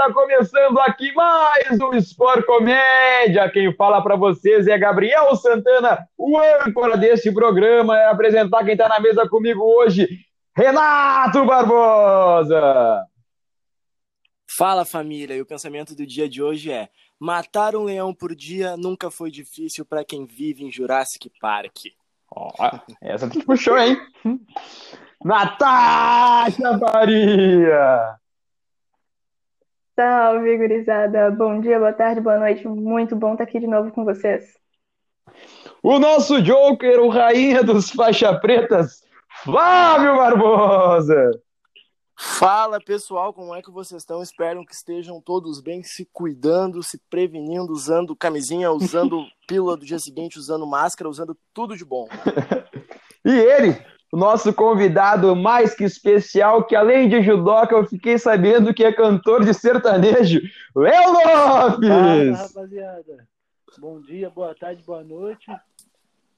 moçada, começando aqui mais um Sport Comédia. Quem fala para vocês é Gabriel Santana, o âncora deste programa. É apresentar quem está na mesa comigo hoje, Renato Barbosa. Fala família, e o pensamento do dia de hoje é: matar um leão por dia nunca foi difícil para quem vive em Jurassic Park. Oh, essa tu puxou, hein? Natasha Faria! Salve, gurizada! Bom dia, boa tarde, boa noite. Muito bom estar aqui de novo com vocês. O nosso Joker, o rainha dos faixa pretas, Flávio Barbosa! Fala pessoal, como é que vocês estão? Espero que estejam todos bem, se cuidando, se prevenindo, usando camisinha, usando pílula do dia seguinte, usando máscara, usando tudo de bom. e ele, o nosso convidado mais que especial, que além de judoca, eu fiquei sabendo que é cantor de sertanejo, Léo Lopes! Fala, rapaziada. Bom dia, boa tarde, boa noite.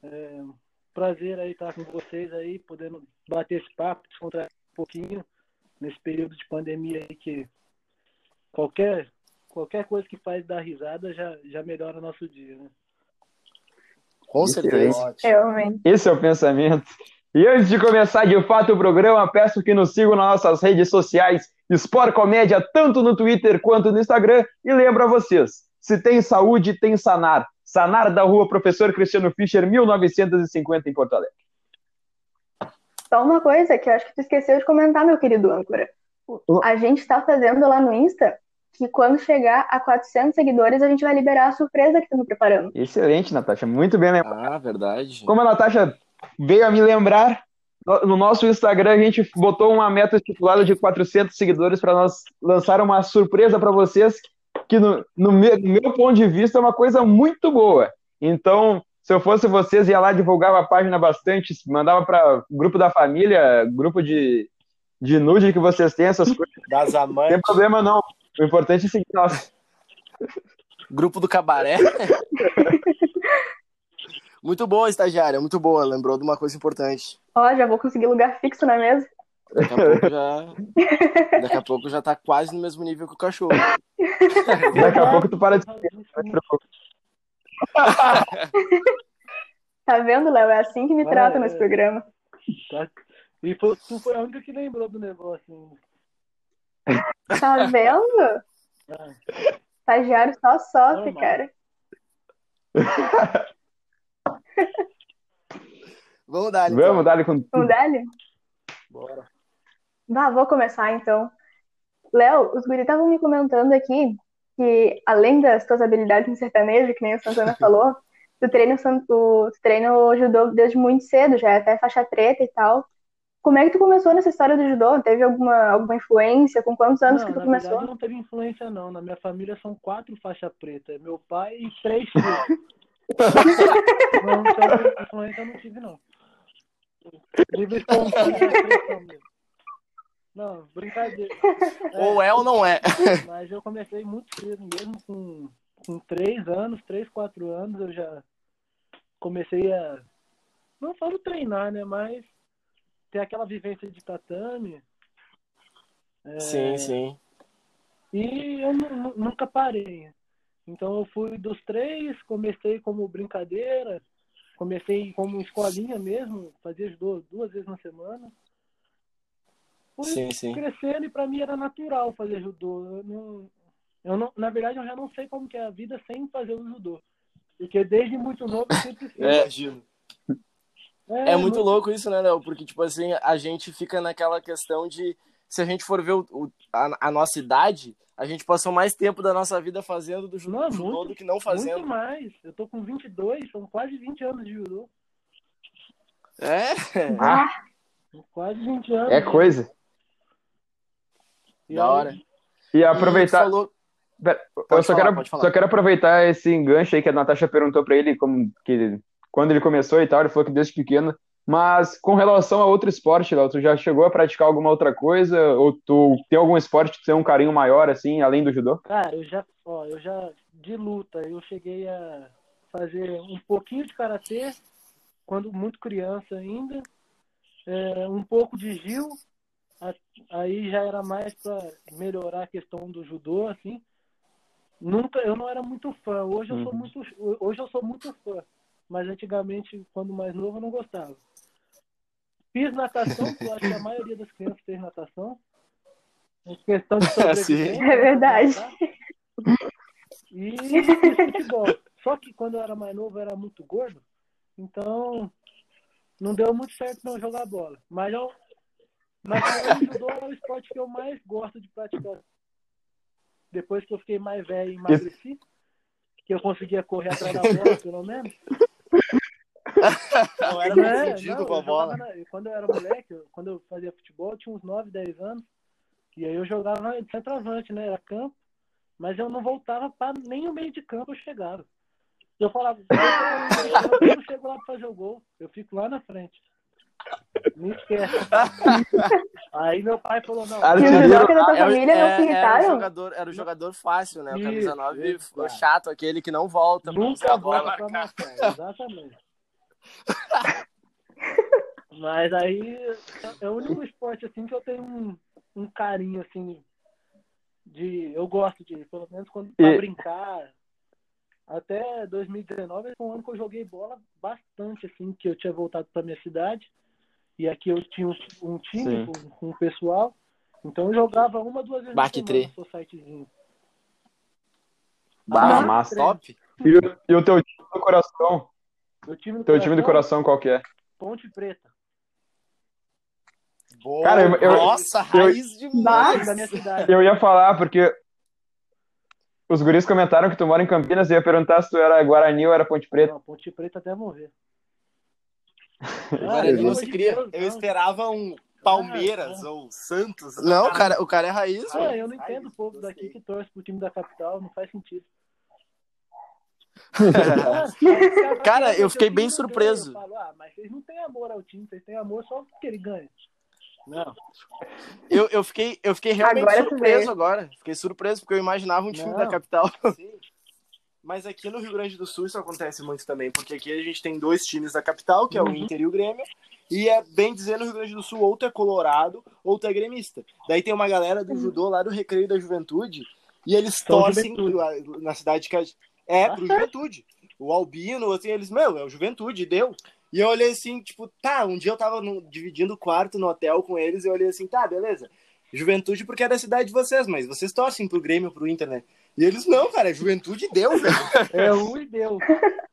É um prazer aí estar com vocês aí, podendo bater esse papo, descontrair um pouquinho nesse período de pandemia aí que qualquer qualquer coisa que faz dar risada já, já melhora o nosso dia, né? Com certeza. Esse é o pensamento. E antes de começar de fato o programa, peço que nos sigam nas nossas redes sociais, Sport Comédia, tanto no Twitter quanto no Instagram. E lembro a vocês: se tem saúde, tem Sanar. Sanar da rua Professor Cristiano Fischer, 1950, em Porto Alegre. Só uma coisa que eu acho que tu esqueceu de comentar, meu querido âncora. A gente está fazendo lá no Insta que quando chegar a 400 seguidores, a gente vai liberar a surpresa que estamos preparando. Excelente, Natasha. Muito bem lembrado. Ah, verdade. Como a Natasha veio a me lembrar, no nosso Instagram a gente botou uma meta estipulada de 400 seguidores para nós lançar uma surpresa para vocês, que no, no, meu, no, meu, ponto de vista é uma coisa muito boa. Então, se eu fosse vocês, ia lá, divulgava a página bastante, mandava para grupo da família, grupo de, de nude que vocês têm, essas coisas. Das amantes. Não tem problema não. O importante é seguir nós. Grupo do cabaré. Muito boa, estagiária, muito boa. Lembrou de uma coisa importante. Ó, já vou conseguir lugar fixo na mesa. Daqui a pouco já. Daqui a pouco já tá quase no mesmo nível que o cachorro. Daqui a pouco tu para de. tá vendo, Léo? É assim que me trata nesse programa. Tá. E foi, tu foi a única que lembrou do negócio. Tá vendo? Ah. Estagiário só sofre, cara. Vamos dar então. Vamos dar com Vamos dar Bora. Vá, vou começar então. Léo, os guris estavam me comentando aqui que, além das tuas habilidades em sertanejo, que nem o Santana falou, tu treina, tu treina o judô desde muito cedo, já é até faixa preta e tal. Como é que tu começou nessa história do judô? Teve alguma, alguma influência? Com quantos anos não, que tu na começou? Verdade, não teve influência, não. Na minha família são quatro faixas pretas. Meu pai e três filhos. não, então, influência eu não tive, não. Livre espontânea mesmo. Não, brincadeira. Ou é ou não é. Mas eu comecei muito cedo mesmo, com, com três anos, três, quatro anos, eu já comecei a. Não falo treinar, né? Mas ter aquela vivência de tatame. É... Sim, sim. E eu nunca parei. Então eu fui dos três, comecei como brincadeira, comecei como escolinha mesmo, fazia judô duas vezes na semana. Fui sim, sim. crescendo e para mim era natural fazer judô. Eu não, eu não, na verdade eu já não sei como que é a vida sem fazer o judô. Porque desde muito novo eu sempre fiz. É, Gino. É, é muito louco isso, né, Léo? Porque, tipo assim, a gente fica naquela questão de se a gente for ver o, o, a, a, nossa idade, a gente passou mais tempo da nossa vida fazendo do judô, não, judô muito, do que não fazendo. Muito mais. Eu tô com 22, são quase 20 anos de judô. É? Ah. Quase 20 anos. É coisa. E da hora. E aproveitar. E falou... eu só, falar, quero, só quero aproveitar esse enganche aí que a Natasha perguntou pra ele, como que quando ele começou e tal, ele falou que desde pequeno mas com relação a outro esporte, Léo, tu já chegou a praticar alguma outra coisa? Ou tu tem algum esporte que tem um carinho maior, assim, além do judô? Cara, eu já, ó, eu já, de luta, eu cheguei a fazer um pouquinho de karatê, quando muito criança ainda, é, um pouco de Gil, aí já era mais para melhorar a questão do judô, assim. Nunca, eu não era muito fã. Hoje eu sou uhum. muito, hoje eu sou muito fã. Mas antigamente, quando mais novo, eu não gostava. Fiz natação, que eu acho que a maioria das crianças fez natação. Em questão de sobrevivência. É verdade. E fiz futebol. Só que quando eu era mais novo, eu era muito gordo. Então, não deu muito certo não jogar bola. Mas eu, mas o judô é o esporte que eu mais gosto de praticar. Depois que eu fiquei mais velho e emagreci, que eu conseguia correr atrás da bola, pelo menos. Não era é, com a bola. Na, quando eu era moleque, quando eu fazia futebol, eu tinha uns 9, 10 anos. E aí eu jogava de centroavante, né? Era campo. Mas eu não voltava para nem o meio de campo eu chegava. Eu falava, eu não chego lá para fazer o gol, eu fico lá na frente. Me esquece. Aí meu pai falou, não. Ah, e o é? Era o, jogador, era o jogador fácil, né? O camisa 9 ficou chato, aquele que não volta. Nunca volta pra marcar, exatamente. Mas aí é o único esporte assim que eu tenho um, um carinho assim de eu gosto de, pelo menos quando pra e... brincar. Até 2019 foi um ano que eu joguei bola bastante assim, que eu tinha voltado para minha cidade e aqui eu tinha um, um time com, com o pessoal. Então eu jogava uma, duas vezes Baque no sitezinho. Bah, ah, massa. Top. E, e, o teu time do coração? Meu time do teu coração, time do coração qual que é? Ponte Preta. Boa. Cara, eu, eu, Nossa, eu, raiz demais da minha cidade. Eu ia falar, porque os guris comentaram que tu mora em Campinas e ia perguntar se tu era Guarani ou era Ponte Preta. Não, Ponte Preta até morrer. Guarani ah, não se cria. eu esperava um Palmeiras ah, ou Santos. Não, o cara, o cara é raiz. Ah, eu não entendo o povo daqui que torce pro time da capital, não faz sentido. cara, eu fiquei bem surpreso. Eu falo, ah, mas vocês não têm amor ao time, vocês têm amor só porque ele ganha. Não. Eu, eu, fiquei, eu fiquei realmente agora surpreso agora. Fiquei surpreso porque eu imaginava um time não. da capital. Sim. Mas aqui no Rio Grande do Sul isso acontece muito também, porque aqui a gente tem dois times da capital, que é o uhum. Inter e o Grêmio, e é bem dizer no Rio Grande do Sul, ou tu é colorado, ou tu é gremista. Daí tem uma galera do uhum. judô lá do Recreio da Juventude, e eles São torcem na cidade que a... é pro Juventude. O Albino, assim, eles, meu, é o Juventude, deu. E eu olhei assim, tipo, tá, um dia eu tava no, dividindo quarto no hotel com eles, e eu olhei assim, tá, beleza. Juventude porque é da cidade de vocês, mas vocês torcem pro Grêmio, pro Inter, né? E eles, não, cara, é juventude deu, velho. É um e deu.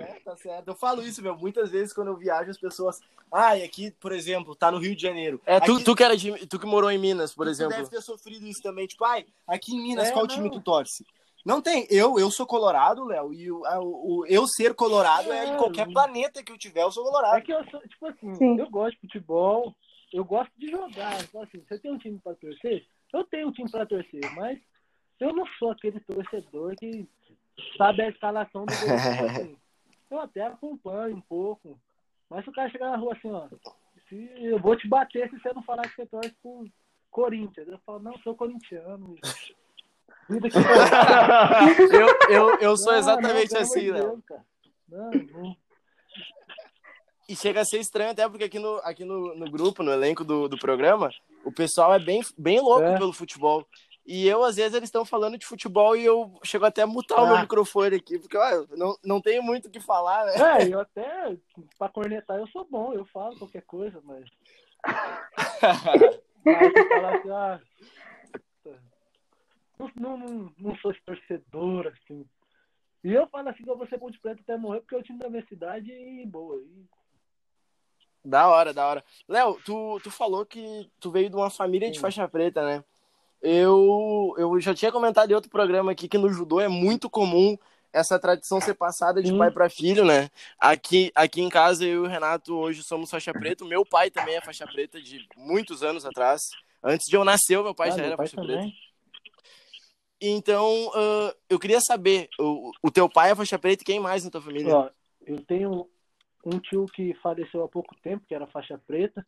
É, tá certo. Eu falo isso, meu. Muitas vezes quando eu viajo, as pessoas. Ai, ah, aqui, por exemplo, tá no Rio de Janeiro. É, tu, aqui... tu, que, era de, tu que morou em Minas, por tu exemplo. Tu deve ter sofrido isso também. Tipo, ai, aqui em Minas, é, qual não. time tu torce? Não tem. Eu, eu sou colorado, Léo, e o, o, o, eu ser colorado é, é em qualquer planeta que eu tiver, eu sou colorado. É que eu sou, tipo assim, Sim. eu gosto de futebol, eu gosto de jogar. Então, assim, você tem um time pra torcer? Eu tenho um time pra torcer, mas eu não sou aquele torcedor que sabe a escalação do jogo. Assim, eu até acompanho um pouco. Mas se o cara chegar na rua assim, ó, se, eu vou te bater se você não falar que você torce pro Corinthians. Eu falo, não, sou corintiano. Vida que eu, eu, eu sou exatamente não, assim, né? Não, não. E chega a ser estranho até porque aqui no, aqui no, no grupo, no elenco do, do programa, o pessoal é bem, bem louco é. pelo futebol. E eu, às vezes, eles estão falando de futebol e eu chego até a mutar ah. o meu ah. microfone aqui, porque ó, não, não tenho muito o que falar, né? É, eu até, pra cornetar, eu sou bom, eu falo qualquer coisa, mas. mas falar assim, ah, não, não, não sou torcedor, assim. E eu falo assim que eu vou ser Ponte Preta até morrer, porque é o time da minha cidade e boa. E... Da hora, da hora. Léo, tu, tu falou que tu veio de uma família de faixa preta, né? Eu, eu já tinha comentado em outro programa aqui que no judô é muito comum essa tradição ser passada de Sim. pai para filho, né? Aqui, aqui em casa, eu e o Renato hoje somos faixa preta. Meu pai também é faixa preta de muitos anos atrás. Antes de eu nascer, meu pai ah, já era pai faixa também. preta. Então, uh, eu queria saber, o, o teu pai é faixa preta e quem mais na tua família? Ó, eu tenho um tio que faleceu há pouco tempo, que era faixa preta.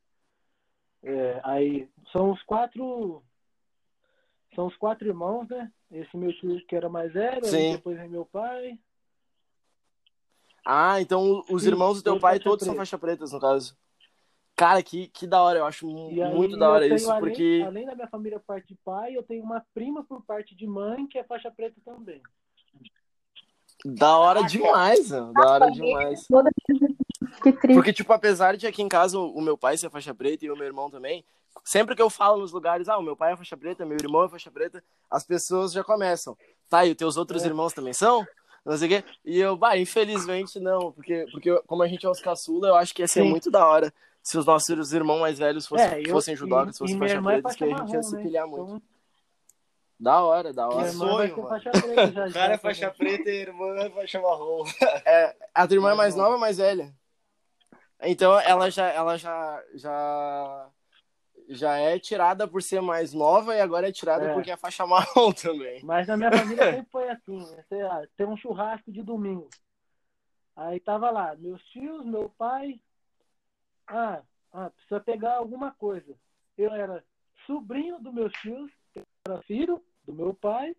É, aí são os quatro são os quatro irmãos, né? Esse meu tio que era mais velho, depois vem meu pai. Ah, então os Sim, irmãos do teu pai todos preta. são faixa pretas, no caso. Cara, que, que da hora, eu acho E muito aí da hora isso, além- porque. Além, da minha família por parte de pai, eu tenho uma prima por parte de mãe que é faixa preta também. Da hora demais, mano. Da hora demais. Que triste. Porque, tipo, apesar de aqui em casa o o meu pai ser faixa preta e o meu irmão também, sempre que eu falo nos lugares, ah, o meu pai é faixa preta, meu irmão é faixa preta, as pessoas já começam. Tá, e os teus outros É. irmãos também são? Não sei o quê. E eu, bah, infelizmente não, porque, porque como a gente é os caçula, eu acho que ia ser Sim. muito da hora se os nossos irmãos mais velhos fossem, É, eu- fossem judocas, e- fossem faixa é preta, que faixa a gente ia marrom, se né? pilhar muito. Então, Da hora, da hora. irmã sonho, mano. faixa preta já. O cara é faixa preta e a irmã é faixa marrom. É, a tua irmã é mais Mais nova ou mais velha? Então ela já, ela já, já, já é tirada por ser mais nova e agora é tirada É. porque é faixa marrom também. Mas na minha família sempre foi assim, né? Sei lá, tem um churrasco de domingo. Aí tava lá, meus tios, meu pai. Ah, ah, precisa pegar alguma coisa. Eu era sobrinho dos meus tios, era filho do meu pai,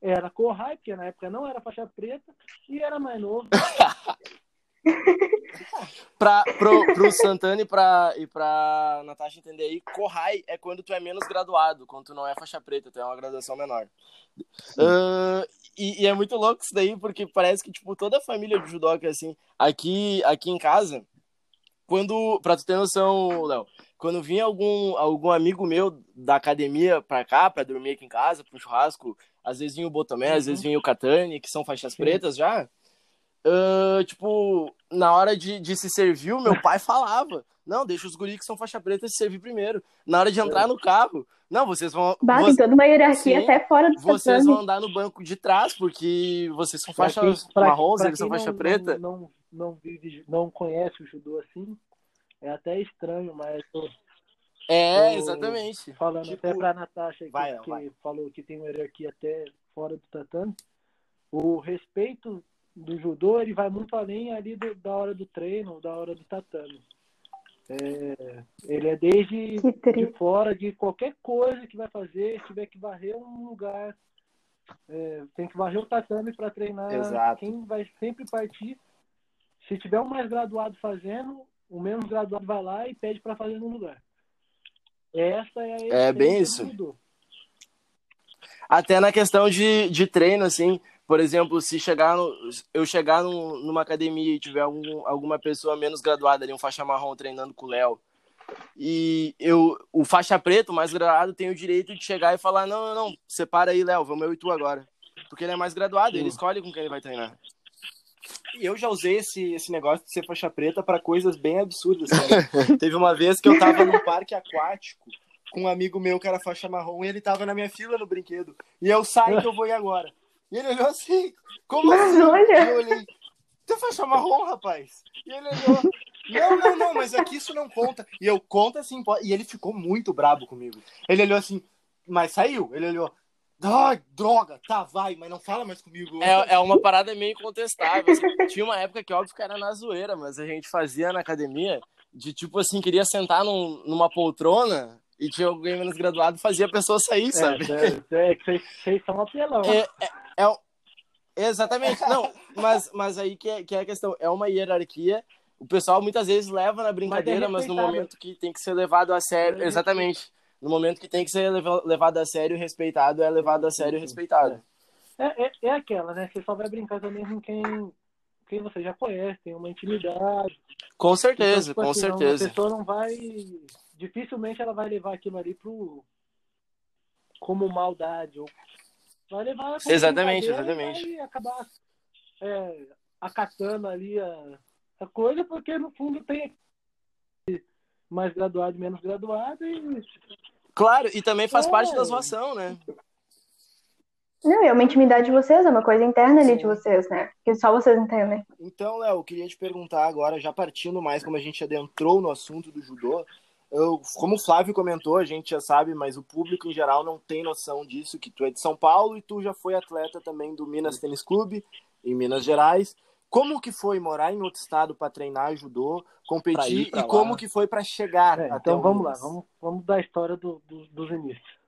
era Corrai, porque na época não era faixa preta, e era mais novo. Pra, pro, pro Santana e pra, e pra Natasha entender aí, Corrai é quando tu é menos graduado, quando tu não é faixa preta, tu é uma graduação menor. Ah, e, e é muito louco isso daí, porque parece que, tipo, toda a família de judoca, assim, aqui, aqui em casa, quando, pra tu ter noção, Léo, quando vinha algum, algum amigo meu da academia pra cá, pra dormir aqui em casa, pro churrasco, às vezes vinha o Botomé, às vezes vinha o Catani, que são faixas Sim. pretas já, ah, tipo, na hora de, de se servir, o meu pai falava, não, deixa os guris que são faixa preta se servir primeiro. Na hora de entrar no carro, não, vocês vão... Bah, vo- tem toda uma hierarquia Sim, até fora do vocês tatame. vão andar no banco de trás, porque vocês são quem- pra- marrons, pra eles são faixa não- preta. Não, não, não, vive, não conhece o judô assim, é até estranho, mas tô É, o- exatamente. falando Tipo, até pra Natasha que, vai, que vai. falou que tem uma hierarquia até fora do tatame. O respeito do judô ele vai muito além ali do- da hora do treino, da hora do tatame. É, ele é desde de fora de qualquer coisa que vai fazer, se tiver que varrer um lugar, é, tem que varrer o tatame para treinar. Exato. Quem vai sempre partir, se tiver um mais graduado fazendo, o menos graduado vai lá e pede para fazer no lugar. Essa é a É bem isso. Até na questão de, de treino, assim, por exemplo, se chegar no, eu chegar num- numa academia e tiver algum, alguma pessoa menos graduada ali, um faixa marrom treinando com o Léo, e eu, o faixa preto, mais graduado, tem o direito de chegar e falar, não, não, não, separa aí, Léo, vamos eu e tu agora. Porque ele é mais graduado, ele escolhe com quem ele vai treinar. E eu já usei esse, esse negócio de ser faixa preta pra coisas bem absurdas. Teve uma vez que eu tava num parque aquático com um amigo meu que era faixa marrom e ele tava na minha fila no brinquedo. E eu saio que eu vou ir agora. E ele olhou assim, como Mas assim? olha. Eu olhei, tu é faixa marrom, rapaz? E ele olhou, não, não, não, mas aqui isso não conta. E eu, conta assim, pode. E ele ficou muito brabo comigo. Ele olhou assim, mas saiu. Ele olhou, ai, droga, tá, vai, mas não fala mais comigo. É, é uma parada meio incontestável. assim. Tinha uma época que, óbvio, que era na zoeira, mas a gente fazia na academia de tipo assim, queria sentar num- numa poltrona e tinha alguém menos graduado fazia a pessoa sair, sabe? É, é, é que vocês, vocês são apelão. É, é, é Exatamente, não, mas, mas aí que é, que é a questão, é uma hierarquia, o pessoal muitas vezes leva na brincadeira, mas, no respeitável. momento que tem que ser levado a sério, É exatamente, no momento que tem que ser leva- levado a sério e respeitado, é levado a sério e respeitado. É, é, é aquela, né? Você só vai brincar também com quem, quem você já conhece, tem uma intimidade. Com certeza, Então, tipo com assim, não- certeza. A pessoa não vai. Dificilmente ela vai levar aquilo ali pro. como maldade. Ou vai levar Exatamente, exatamente. E vai acabar é, acatando ali a, a coisa, porque no fundo tem mais graduado e menos graduado e Claro, e também faz É. parte da zoação, né? Não, é uma intimidade de vocês, é uma coisa interna ali de vocês, né? Que só vocês entendem. Então, Léo, eu queria te perguntar agora, já partindo mais como a gente adentrou no assunto do judô, eu, como o Flávio comentou, a gente já sabe, mas o público em geral não tem noção disso, que tu é de São Paulo e tu já foi atleta também do Minas Tênis Clube, em Minas Gerais. Como que foi morar em outro estado para treinar judô, Pra competir ir pra e lá. como que foi para chegar É, então vamos lá, vamos, vamos dar a história do, do- dos inícios.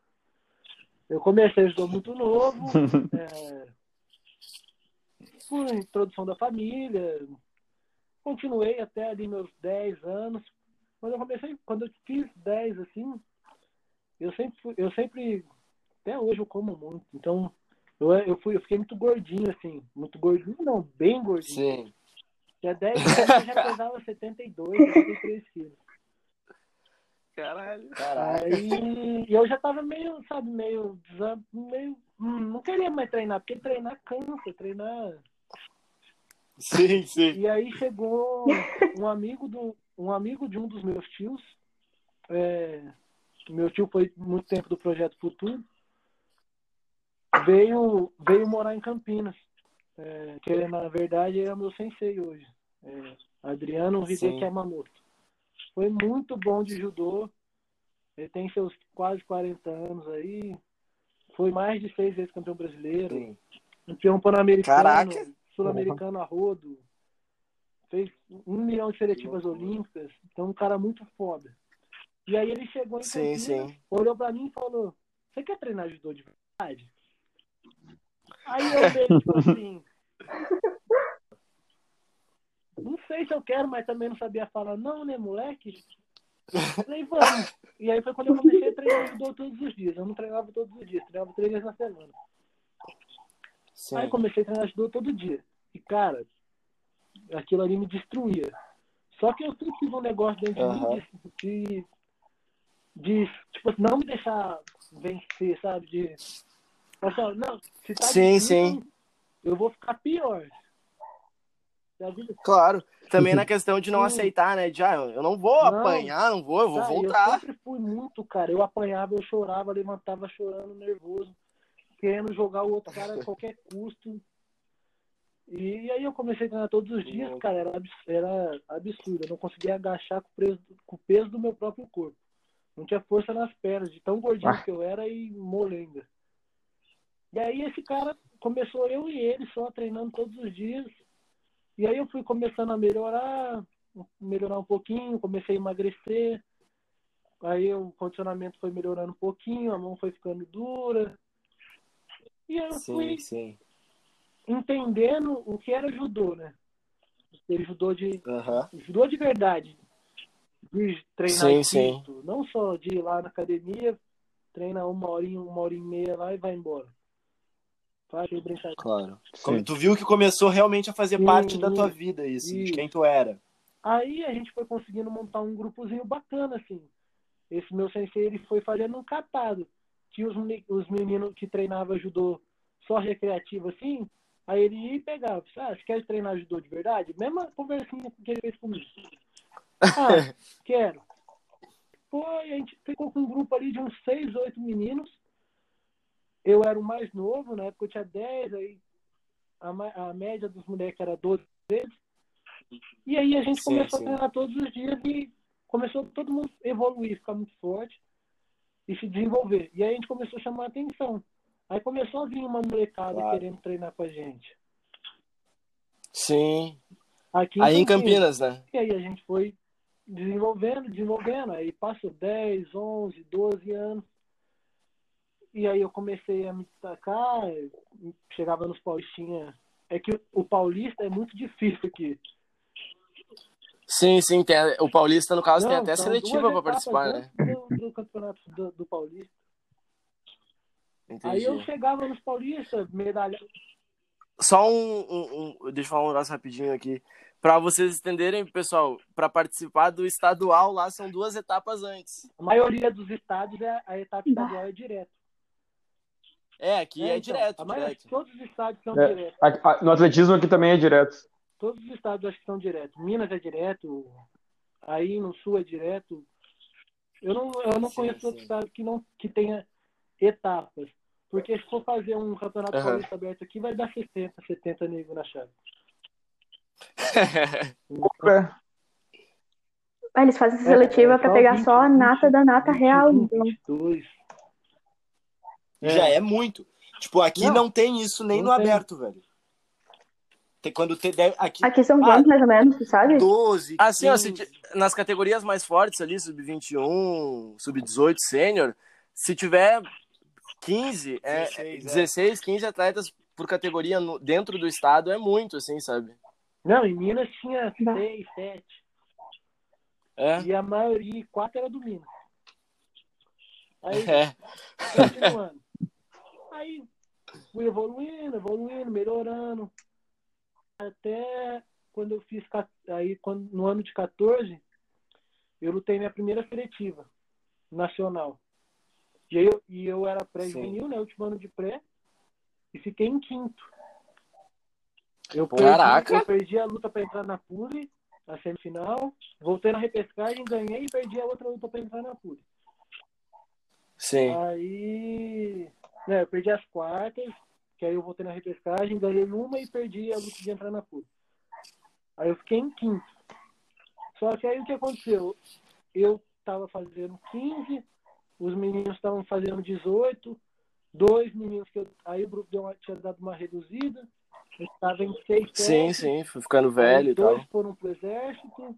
Eu comecei judô muito novo, é, por introdução da família, continuei até ali meus 10 anos, quando eu comecei, quando eu fiz 10, assim, eu sempre, eu sempre, até hoje eu como muito. Então, eu, eu, fui, eu fiquei muito gordinho, assim. Muito gordinho, não, bem gordinho. Sim. Já 10 anos eu já pesava 72, 73 quilos. Caralho. Aí eu já tava meio, sabe, meio, meio. Hum, não queria mais treinar, porque treinar cansa, treinar. Sim, sim. E aí chegou um amigo do. Um amigo de um dos meus tios. É, meu tio foi muito tempo do Projeto Futuro. Veio, veio morar em Campinas. É, que ele, na verdade é meu sensei hoje. É, Adriano Hideki Yamamoto. Foi muito bom de judô. Ele tem seus quase 40 anos aí. Foi mais de seis vezes campeão brasileiro. Sim. Campeão pan-americano. Sul-americano a rodo. Fez um milhão de seletivas olímpicas. Então, um cara muito foda. E aí ele chegou em Sim, Campinas, sim. olhou pra mim e falou: Você quer treinar judô de verdade? Aí eu dei tipo assim. Não sei se eu quero, mas também não sabia falar, não, né, moleque? Falei, vamos. E aí foi quando eu comecei a treinar judô todos os dias. Eu não treinava todos os dias, treinava três vezes na semana. Sim. Aí comecei a treinar judô todo dia. E, cara, aquilo ali me destruía. Só que eu sempre tive um negócio dentro Aham. de mim de, de, de, tipo, não me deixar vencer, sabe? De, assim, não, se tá Sim, difícil, sim. eu vou ficar pior. Claro. Também na questão de não Sim. aceitar, né? De, ah, eu não vou Não. apanhar, não vou, eu vou Cara, voltar. Eu sempre fui muito, cara. Eu apanhava, eu chorava, levantava chorando, nervoso, querendo jogar o outro cara a qualquer custo. E aí eu comecei a treinar todos os dias, Uhum. cara, era, era absurdo. Eu não conseguia agachar com o, peso, com o peso do meu próprio corpo. Não tinha força nas pernas, de tão gordinho Ah. que eu era e molenga. E aí esse cara começou eu e ele só treinando todos os dias. E aí eu fui começando a melhorar, melhorar um pouquinho, comecei a emagrecer. Aí o condicionamento foi melhorando um pouquinho, a mão foi ficando dura. E eu fui Sim, sim. entendendo o que era judô, né? Ter judô de Aham. judô de verdade. De treinar Sim, sim. não só de ir lá na academia, treina uma horinha, uma hora e meia lá e vai embora. Aquele brincadeira. Claro. Sim. Tu viu que começou realmente a fazer Sim, parte da tua vida, isso, de quem tu era. Aí a gente foi conseguindo montar um grupozinho bacana, assim. Esse meu sensei, ele foi fazendo um catado. Tinha os, os meninos que treinavam judô só recreativo, assim. Aí ele ia e pegava. Ah, você quer treinar judô de verdade? Mesma conversinha que ele fez comigo. Ah, quero. Foi, a gente ficou com um grupo ali de uns seis, oito meninos. Eu era o mais novo, na época eu tinha 10, aí a, a média dos moleques era 12 vezes. E aí a gente Sim, começou sim. a treinar todos os dias e começou todo mundo a evoluir, ficar muito forte e se desenvolver. E aí a gente começou a chamar a atenção. Aí começou a vir uma molecada Claro. querendo treinar com a gente. Sim. Aqui Aí em Campinas, né? E aí a gente foi desenvolvendo, desenvolvendo. Aí passou 10, 11, 12 anos. E aí eu comecei a me destacar, chegava nos paulistinha. É que o paulista é muito difícil aqui. Sim, sim. Tem, o Paulista, no caso, tem Não, até são seletiva etapas participar, né? Do, do campeonato do, do paulista. Entendi. Aí eu chegava nos paulistas, medalha. Só um, um- um- Deixa eu falar um negócio rapidinho aqui. Pra vocês entenderem, pessoal, pra participar do estadual lá são duas etapas antes. A maioria dos estados, é, a etapa estadual é direto. É, aqui é, então, direto, a maioria- direto. Todos os estados são É. direto. A- a- No atletismo aqui também é direto. Todos os estados acho que são direto. Minas é direto, aí no sul é direto. Eu não, eu não Sim, conheço sim. outro estado que, não, que tenha etapas. Porque se for fazer um campeonato Aham. paulista aberto aqui, vai dar 60, 70 negros na chave. É. Ah, eles fazem essa É, seletiva é pra só pegar 20, só a nata da nata 21, real, então. 22. Já é muito. Tipo, aqui Não. não, tem isso nem Não no tem. aberto, velho. Tem quando tem deve- aqui Aqui são Ah, quantos, mais ou menos, tu sabe? 12, Assim, ó, se 15. ti- nas categorias mais fortes ali, sub-21, sub-18, sênior, se tiver 15, é, 16, é. 16, 15 atletas por categoria no- dentro do estado é muito, assim, sabe? Não, em Minas tinha Bah. 6, 7. É? E a maioria, quatro era do Minas. Aí, É. continuando. Aí fui evoluindo, evoluindo, melhorando. Até quando eu fiz. Aí quando, no ano de 14, eu lutei minha primeira seletiva nacional. E eu, e eu era pré-juvenil, né? Último ano de pré. E fiquei em quinto. Eu perdi, Caraca! eu perdi a luta para entrar na Pule, a semifinal. Voltei na repescagem, ganhei e perdi a outra luta para entrar na Pule. Sim. Aí, né, eu perdi as quartas, que aí eu voltei na repescagem, ganhei uma e perdi a luta de entrar na PUC. Aí eu fiquei em quinto. Só que aí o que aconteceu? Eu tava fazendo 15, os meninos estavam fazendo 18, dois meninos que eu, aí o grupo deu uma, tinha dado uma reduzida, estava em 6, Sim, sim. Fui ficando velho e dois tal. foram pro exército,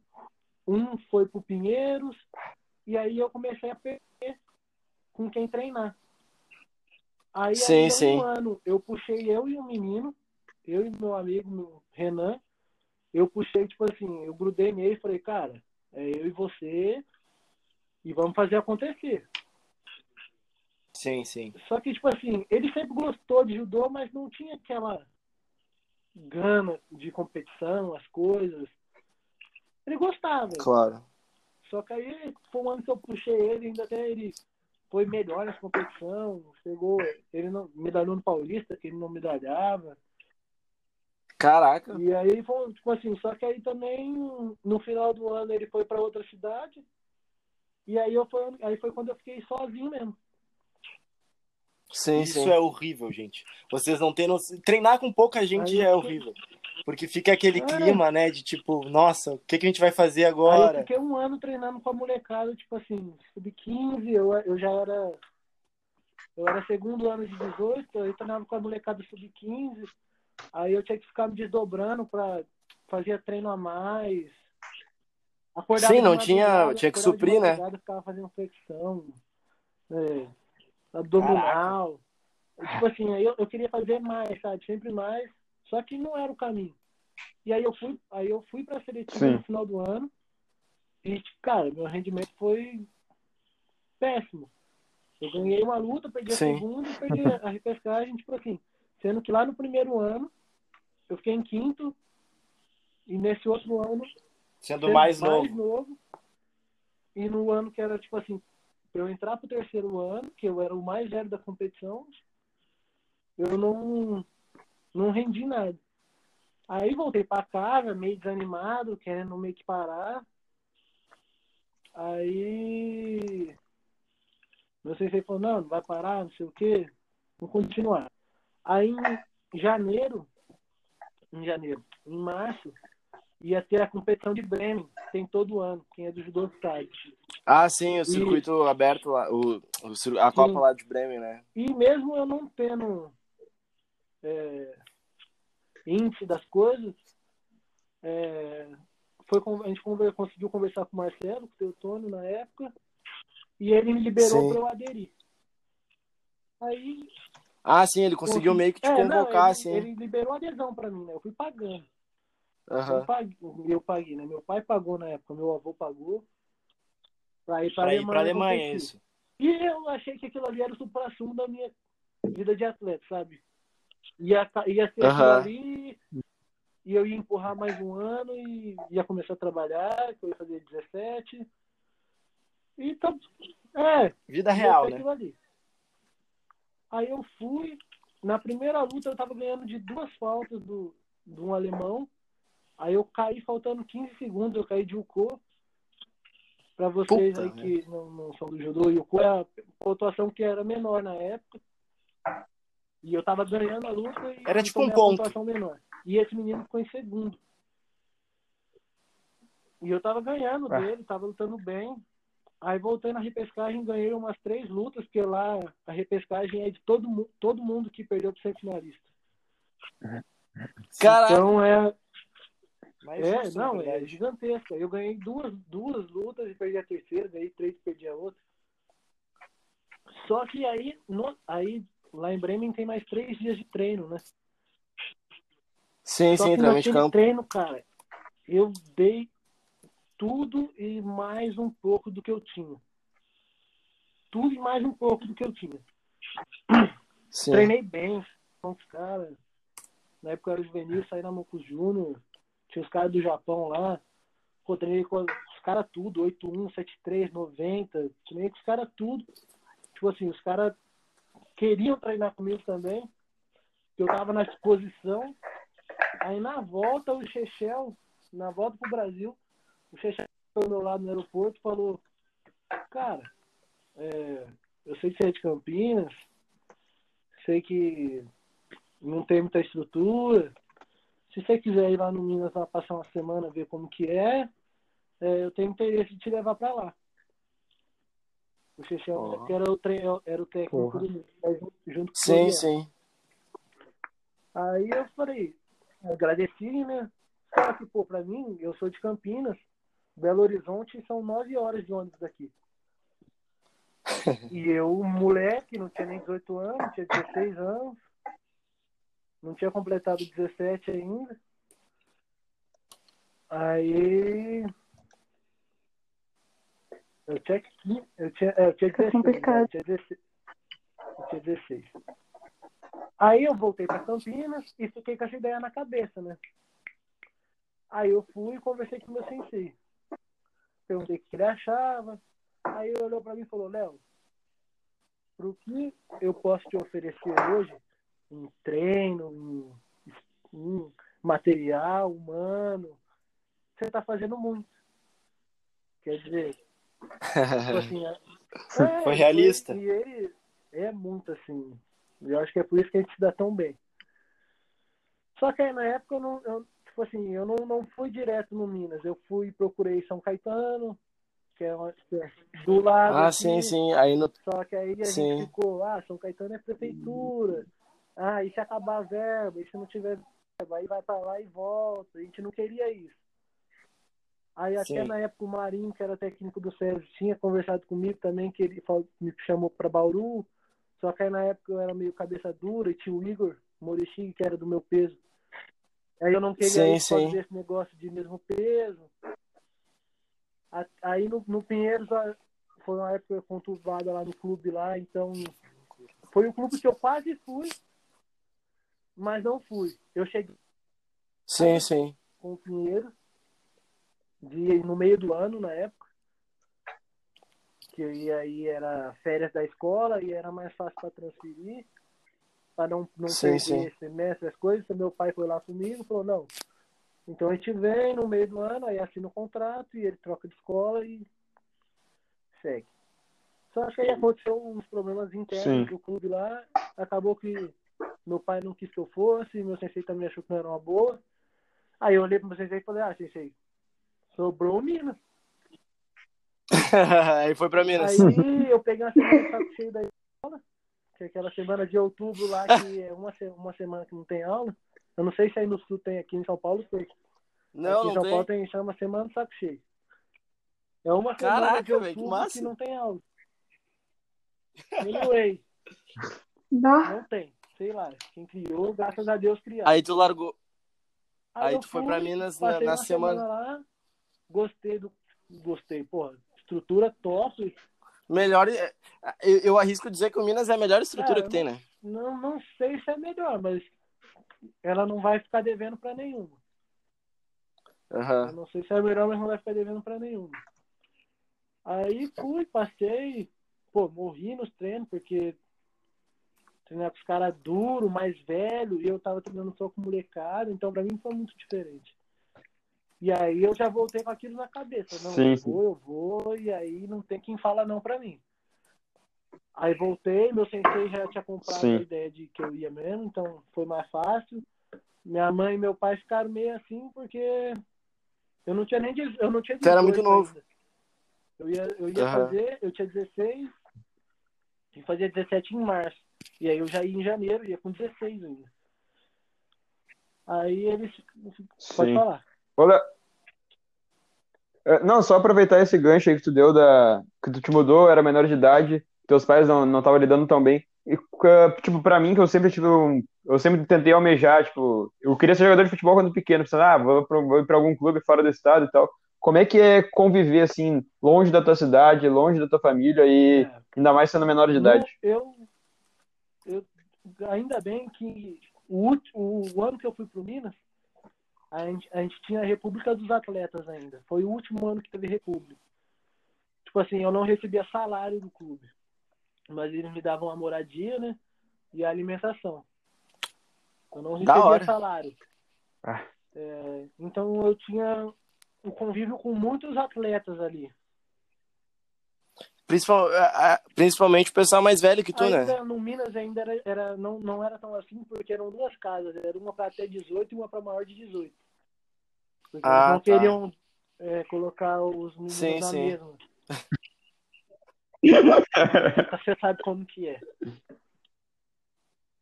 um foi pro Pinheiros, e aí eu comecei a perder com quem treinar. Aí, Sim, aí, sim. um ano, eu puxei eu e um menino, eu e meu amigo meu Renan, eu puxei, tipo assim, eu grudei nele e falei, cara, é eu e você, e vamos fazer acontecer. Sim, sim. Só que, tipo assim, ele sempre gostou de judô, mas não tinha aquela gana de competição, as coisas. Ele gostava. Claro. Só que aí foi um ano que eu puxei ele, ainda até ele foi melhor nessa competição. Chegou, ele não medalhou no Paulista, que ele não medalhava. Caraca. E aí foi, tipo assim, só que aí também no final do ano ele foi para outra cidade. E aí eu foi, aí foi quando eu fiquei sozinho mesmo. Sim, Isso sim. é horrível, gente. Vocês não têm noção. Treinar com pouca gente Aí já é horrível. Porque fica aquele É. clima, né? De tipo, nossa, o que, que a gente vai fazer Aí eu agora? fiquei um ano treinando com a molecada, tipo assim, sub-15, eu, eu já era. Eu era segundo ano de 18, aí eu treinava com a molecada sub-15, aí eu tinha que ficar me desdobrando pra fazer treino a mais. Acordava Sim, não tinha- tinha que suprir, né? Ficava fazendo flexão, é, abdominal. Tipo assim, aí eu, eu queria fazer mais, sabe? Sempre mais, só que não era o caminho. E aí eu fui, aí eu fui pra seletiva Sim. no final do ano. E, tipo, cara, meu rendimento foi péssimo. Eu ganhei uma luta, perdi a Sim. segunda e perdi a repescagem, tipo assim. Sendo que lá no primeiro ano, eu fiquei em quinto. E nesse outro ano, Sendo sendo mais novo. novo. E no ano que era, tipo assim, pra eu entrar pro terceiro ano, que eu era o mais velho da competição, eu não, não rendi nada. Aí voltei pra casa, meio desanimado, querendo meio que parar. Aí. Meu sensei falou: não, não vai parar, não sei o quê, vou continuar. Aí em janeiro, em janeiro, em março, ia ter a competição de Bremen, tem todo ano, quem é do judô sabe. Ah, sim, o circuito aberto lá, o, a Copa lá de Bremen, né? E mesmo eu não tendo é, índice das coisas, é, foi, a gente conver- conseguiu conversar com o Marcelo, com o Teutônio na época, e ele me liberou para eu aderir. Aí. Ah, sim, ele conseguiu consegui- meio que te É, não, convocar, ele, assim. Ele liberou adesão para mim, né? Eu fui pagando. Aham. Eu, paguei, eu paguei, né? Meu pai pagou na época, meu avô pagou. Pra ir pra, Pra ir pra Alemanha, isso. E eu achei que aquilo ali era o supra-sumo da minha vida de atleta, sabe? Ia, ia ser Aham. ali, e eu ia empurrar mais um ano e ia começar a trabalhar, que eu ia fazer 17. Então, é, Vida real, né? aquilo ali. Aí eu fui, na primeira luta eu tava ganhando de duas faltas do, de um alemão. Aí eu caí faltando 15 segundos, eu caí de Uko. Pra vocês Puta, aí né? que não, não são do judô, Uko é a pontuação que era menor na época. E eu tava ganhando a luta e Era tipo um ponto. menor. E esse menino ficou em segundo. E eu tava ganhando Ah. dele, tava lutando bem. Aí voltei na repescagem, ganhei umas três lutas, porque lá a repescagem é de todo, mu- todo mundo que perdeu pro semifinalista. Caraca, Então é, Mas é na não, é gigantesca. Eu ganhei duas, duas lutas e perdi a terceira, ganhei três e perdi a outra. Só que aí, no, aí lá em Bremen tem mais três dias de treino, né? sim, Só sim, treinamento campo. treino, cara, eu dei tudo e mais um pouco do que eu tinha. Tudo e mais um pouco do que eu tinha. Sim. Treinei bem com os caras. Na época eu era juvenil, saí na Mocos Júnior. Tinha os caras do Japão lá. Pô, treinei com os caras tudo, 81, 73, 90. Treinei com os caras tudo. Tipo assim, os caras queriam treinar comigo também. Eu tava na disposição. Aí na volta o Chechel, na volta pro Brasil, o Chechel ao meu lado no aeroporto falou, cara, é, eu sei que você é de Campinas, sei que não tem muita estrutura. Se você quiser ir lá no Minas lá passar uma semana, ver como que é, é eu tenho interesse de te levar para lá. O Chechel oh. era, o tre... era o técnico Porra. do junto com Sim, sim. Aí eu falei, agradeci, né? Só que, pô, pra mim, eu sou de Campinas, Belo Horizonte são nove horas de ônibus daqui. e eu, moleque, não tinha nem 18 anos, tinha 16 anos, não tinha completado 17 ainda. Aí. Eu tinha, eu tinha, eu tinha 16. complicado. Eu tinha 16. Eu tinha 16. Aí eu voltei para Campinas e fiquei com essa ideia na cabeça, né? Aí eu fui e conversei com o meu sensei. Perguntei o que ele achava. Aí ele olhou para mim e falou, Léo, pro que eu posso te oferecer hoje em treino, em, em material humano, você está fazendo muito. Quer dizer, tipo assim, é, foi realista. E ele é muito assim, eu acho que é por isso que a gente se dá tão bem. Só que aí na época eu não, eu, tipo assim, eu não, não fui direto no Minas. Eu fui procurei São Caetano, que é, uma, que é do lado. Ah, aqui, sim, sim. Aí no... Só que aí a sim. gente ficou, ah, São Caetano é prefeitura. Ah, e se acabar a verba, e se não tiver verba, aí vai para lá e volta. A gente não queria isso. Aí até sim. na época o Marinho, que era técnico do César, tinha conversado comigo também, que ele me chamou para Bauru. Só que aí na época eu era meio cabeça dura e tinha o Igor Morichi, que era do meu peso. Aí eu não queria sim, fazer sim. esse negócio de mesmo peso. Aí no, no Pinheiros foi uma época conturbada lá no clube lá, então foi o clube que eu quase fui, mas não fui. Eu cheguei sim, sim. com o Pinheiros de, no meio do ano na época que aí era férias da escola e era mais fácil para transferir, para não, não sim, perder sim. semestre, as coisas. Então, meu pai foi lá comigo e falou, não, então a gente vem no meio do ano, aí assina o contrato e ele troca de escola e segue. Só que aí aconteceu uns problemas internos sim. do clube lá, acabou que meu pai não quis que eu fosse, meu sensei também achou que não era uma boa. Aí eu olhei pro meu sensei e falei, ah, sensei, sobrou o Minas. aí foi pra Minas. Aí eu peguei uma semana de saco cheio da escola, que é aquela semana de outubro lá, que é uma, uma semana que não tem aula. Eu não sei se aí no sul tem, aqui em São Paulo tem. Não, aqui em São tem. Paulo tem, chama Semana do Saco Cheio. É uma Caraca, semana de outubro véio, que, que não tem aula. Anyway. Não. não tem. Sei lá. Quem criou, graças a Deus criou. Aí tu largou. Aí, Aí tu foi fui, pra Minas na, na semana. semana lá, gostei do. Gostei, porra estrutura top. Melhor. Eu, eu arrisco dizer que o Minas é a melhor estrutura que tem, né? Não, não sei se é melhor, mas ela não vai ficar devendo para nenhuma. Uhum. Não sei se é melhor, mas não vai ficar devendo para nenhuma. Aí fui, passei, pô, morri nos treinos, porque treinar com os caras duro, mais velho, e eu tava treinando só com molecada, então para mim foi muito diferente. E aí eu já voltei com aquilo na cabeça. Não, sim, eu vou, eu vou, e aí não tem quem fala não pra mim. Aí voltei, meu sensei já tinha comprado sim. a ideia de que eu ia mesmo, então foi mais fácil. Minha mãe e meu pai ficaram meio assim, porque eu não tinha nem eu não tinha Você era muito novo. Ainda. Eu ia, eu ia uhum. fazer, eu tinha 16 e fazia 17 em março. E aí eu já ia em janeiro, ia com 16 ainda. Aí eles. Pode Sim. falar. Olha, é, não, só aproveitar esse gancho aí que tu deu da que tu te mudou, era menor de idade, teus pais não não estavam lidando tão bem. E tipo, para mim que eu sempre tive um, eu sempre tentei almejar, tipo, eu queria ser jogador de futebol quando pequeno, pensando, ah, vou, pra, vou ir para algum clube fora do estado e tal. como é que é conviver, assim, longe da tua cidade, longe da tua família e É. ainda mais sendo menor de idade? Eu, eu, ainda bem que o, último, o ano que eu fui pro Minas, a gente, a gente tinha a República dos Atletas ainda. Foi o último ano que teve República. Tipo assim, eu não recebia salário do clube. Mas eles me davam a moradia, né? E a alimentação. Eu não recebia salário. Ah. É, então eu tinha um convívio com muitos atletas ali. Principal, principalmente o pessoal mais velho que tu, ainda né? no Minas ainda era, era- não, não era tão assim, porque eram duas casas, era uma para até 18 e uma para maior de 18. Porque Ah, eles não tá. queriam é, colocar os meninos Sim, na sim. mesma. Você sabe como que é.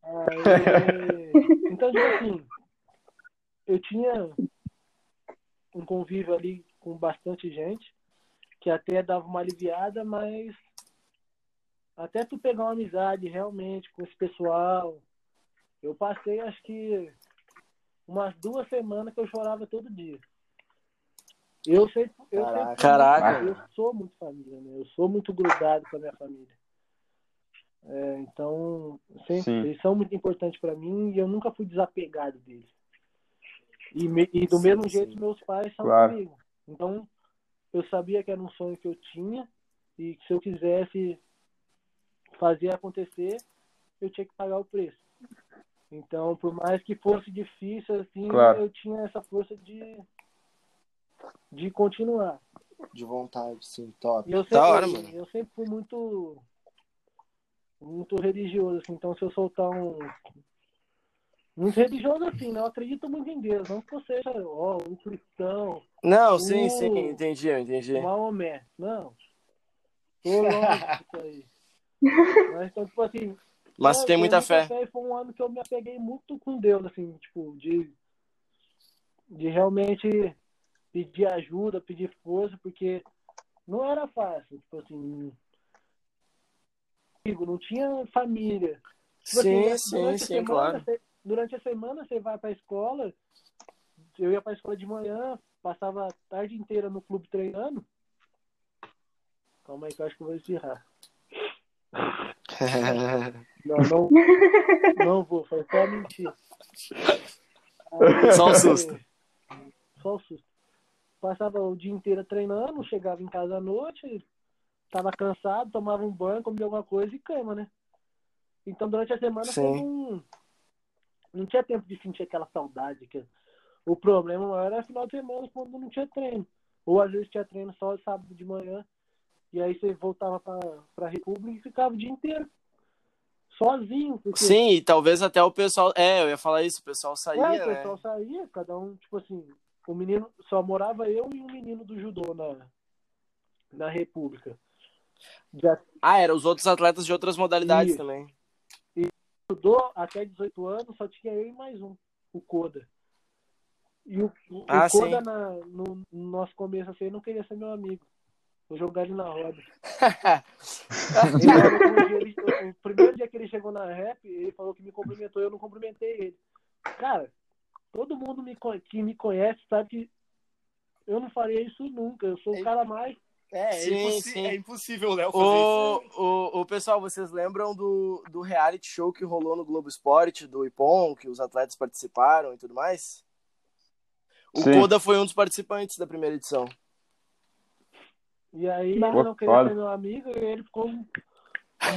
Aí, então, tipo assim, eu tinha um convívio ali com bastante gente, que até dava uma aliviada, mas até tu pegar uma amizade realmente com esse pessoal, eu passei acho que umas duas semanas que eu chorava todo dia. Eu sempre, eu Caraca. muito- eu sou muito família, né? Eu sou muito grudado com a minha família. É, então, sempre, Sim. eles são muito importantes para mim e eu nunca fui desapegado deles. E, me- e do Sim, mesmo sim. jeito meus pais são Claro. comigo. Então, eu sabia que era um sonho que eu tinha e que se eu quisesse fazer acontecer, eu tinha que pagar o preço. Então, por mais que fosse difícil, assim, Claro. eu tinha essa força de, de continuar. De vontade, sim, top. E eu Da sempre, hora, mano. eu sempre fui muito muito religioso, assim, então se eu soltar um muito religioso assim, né? Eu acredito muito em Deus, não que eu seja ó, um cristão, Não, sim, Uh. sim, entendi, eu entendi. Maomé, não. Tô longe disso aí. Mas então, tipo assim, Mas é, tem muita fé. E foi um ano que eu me apeguei muito com Deus, assim, tipo, de, de realmente pedir ajuda, pedir força, porque não era fácil, tipo assim, não tinha família. Tipo Sim, assim, sim, sim, semana, claro. você- durante a semana você vai pra escola, eu ia pra escola de manhã, passava a tarde inteira no clube treinando. Calma aí que eu acho que eu vou espirrar. Não, não, não vou, foi só mentir. Só um susto. Só um susto. Passava o dia inteiro treinando, chegava em casa à noite, tava cansado, tomava um banho, comia alguma coisa e cama, né? Então durante a semana Sim. foi um... não tinha tempo de sentir aquela saudade. Que... O problema maior era final de semana quando não tinha treino. Ou às vezes tinha treino só sábado de manhã. E aí você voltava pra, pra República e ficava o dia inteiro. Sozinho. Porque Sim, e talvez até o pessoal. É, eu ia falar isso, o pessoal saía, é, o né? pessoal saía, cada um, tipo assim, o menino, só morava eu e um menino do judô na, na República. Já Ah, eram os outros atletas de outras modalidades Isso. também. judô até 18 anos, só tinha eu e mais um, o Koda. E o, o Ah, Koda, sim. na- no, no nosso começo, assim, não queria ser meu amigo. Vou jogar ele na roda. Ele o primeiro dia que ele chegou na rap, ele falou que me cumprimentou, eu não cumprimentei ele. Cara, todo mundo me, que me conhece sabe que eu não faria isso nunca. Eu sou o cara mais. É, Sim, impossi- sim. é impossível o Léo fazer isso. O, o, o pessoal, vocês lembram do, do reality show que rolou no Globo Esporte, do Ipon, que os atletas participaram e tudo mais? O Sim. Koda foi um dos participantes da primeira edição. E aí ele não queria ser meu amigo e ele ficou um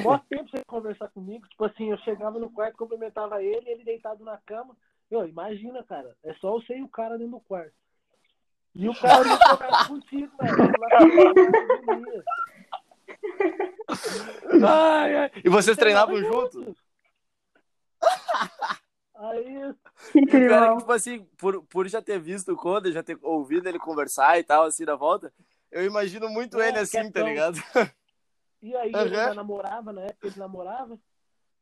maior tempo sem conversar comigo. Tipo assim, eu chegava no quarto, cumprimentava ele, ele deitado na cama. Eu, imagina, cara, é só eu sei o cara dentro do quarto. E o cara não conversa contigo, velho. Ai, ai. E vocês treinavam Treinava juntos? Aí, Que E o cara, tipo assim, por, por já ter visto o Koda, já ter ouvido ele conversar e tal, assim, na volta, eu imagino muito É, ele assim, tá ligado? e aí ele Aham. já namorava, na época ele namorava.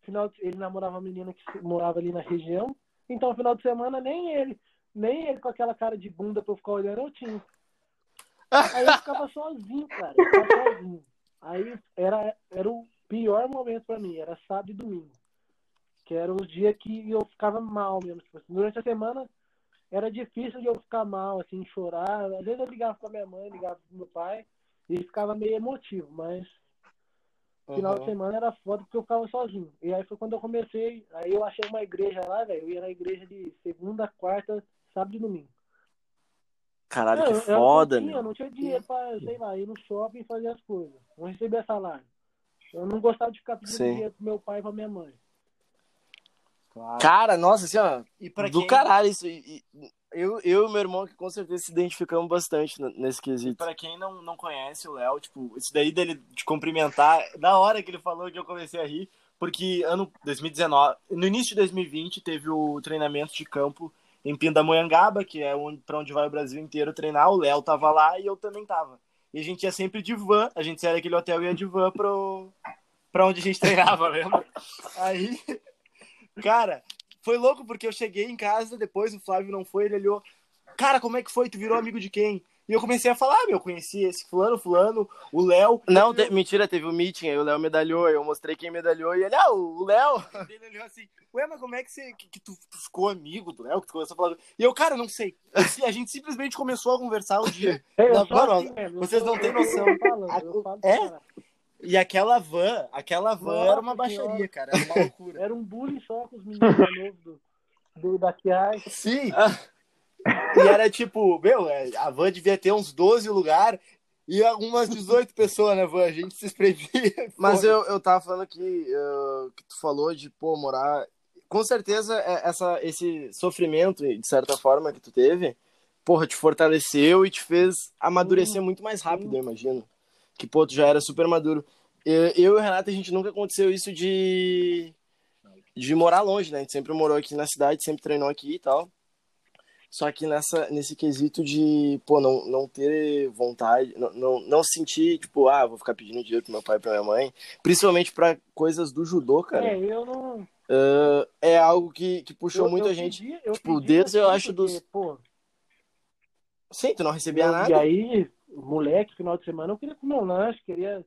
Final de- ele namorava uma menina que morava ali na região. Então, no final de semana, nem ele, nem ele com aquela cara de bunda pra eu ficar olhando, eu tinha. Aí eu ficava sozinho, cara. Eu ficava sozinho. Aí era, era o pior momento pra mim, era sábado e domingo. Que eram os dias que eu ficava mal mesmo. Tipo assim, durante a semana era difícil de eu ficar mal, assim, chorar. Às vezes eu ligava pra minha mãe, ligava pro meu pai, e ficava meio emotivo, mas final de semana era foda porque eu ficava sozinho. E aí foi quando eu comecei, aí eu achei uma igreja lá, velho. Eu ia na igreja de segunda, quarta, sábado e domingo. Caralho, Não, que eu- foda, eu não tinha, meu. não tinha dinheiro pra, sei lá, ir no shopping e fazer as coisas. Não recebia salário. Eu não gostava de ficar pedindo Sim. dinheiro pro meu pai e pra minha mãe. Claro. Cara, nossa, assim, ó, E do quem, caralho isso. E, eu, eu e meu irmão que com certeza se identificamos bastante nesse quesito. Pra quem não, não conhece o Léo, tipo, isso daí dele te cumprimentar, da hora que ele falou que eu comecei a rir, porque ano 2019, no início de 2020, teve o treinamento de campo em Pindamonhangaba, que é onde, pra onde vai o Brasil inteiro treinar. O Léo tava lá e eu também tava. E a gente ia sempre de van, a gente saía daquele hotel e ia de van pro, pra onde a gente treinava, lembra? Aí, cara, foi louco porque eu cheguei em casa, depois o Flávio não foi, ele olhou, cara, como é que foi? Tu virou amigo de quem? E eu comecei a falar, meu, eu conheci esse fulano, fulano, o Léo. Não, te- mentira, teve um meeting, aí o Léo medalhou, eu mostrei quem medalhou e ele, ah, o Léo. Ele olhou assim, ué, mas como é que, você, que, que tu, tu ficou amigo do Léo, que tu começou a falar? E eu, cara, não sei. E a gente simplesmente começou a conversar um dia. É, eu mano, assim eu vocês não têm eu noção. tô falando, eu A- falo é? caralho. E aquela van, aquela van Nossa era uma senhora. baixaria, cara, era uma loucura. Era um bullying só com os meninos do, do, da Kiai. Sim. E era tipo, meu, é, a van devia ter uns 12 lugares e algumas 18 pessoas na van, a gente se espremia. Mas eu, eu tava falando que, eh, que tu falou de, pô, morar. Com certeza, é- essa, esse sofrimento, de certa forma, que tu teve, porra, te fortaleceu e te fez amadurecer muito mais rápido, eu imagino. Que, pô, tu já era super maduro. Eu, eu e o Renato, a gente nunca aconteceu isso de. de morar longe, né? A gente sempre morou aqui na cidade, sempre treinou aqui e tal. Só que nessa, nesse quesito de, pô, não, não ter vontade, não, não, não sentir, tipo, ah, vou ficar pedindo dinheiro pro meu pai e pra minha mãe, principalmente pra coisas do judô, cara, É, eu não. ah, é algo que, que puxou eu, muita eu gente. pedi- eu tipo, pedi desde, eu assim, acho, porque, dos- Pô, Sim, tu não recebia eu- nada. E aí, moleque, final de semana, eu queria comer um lanche, queria,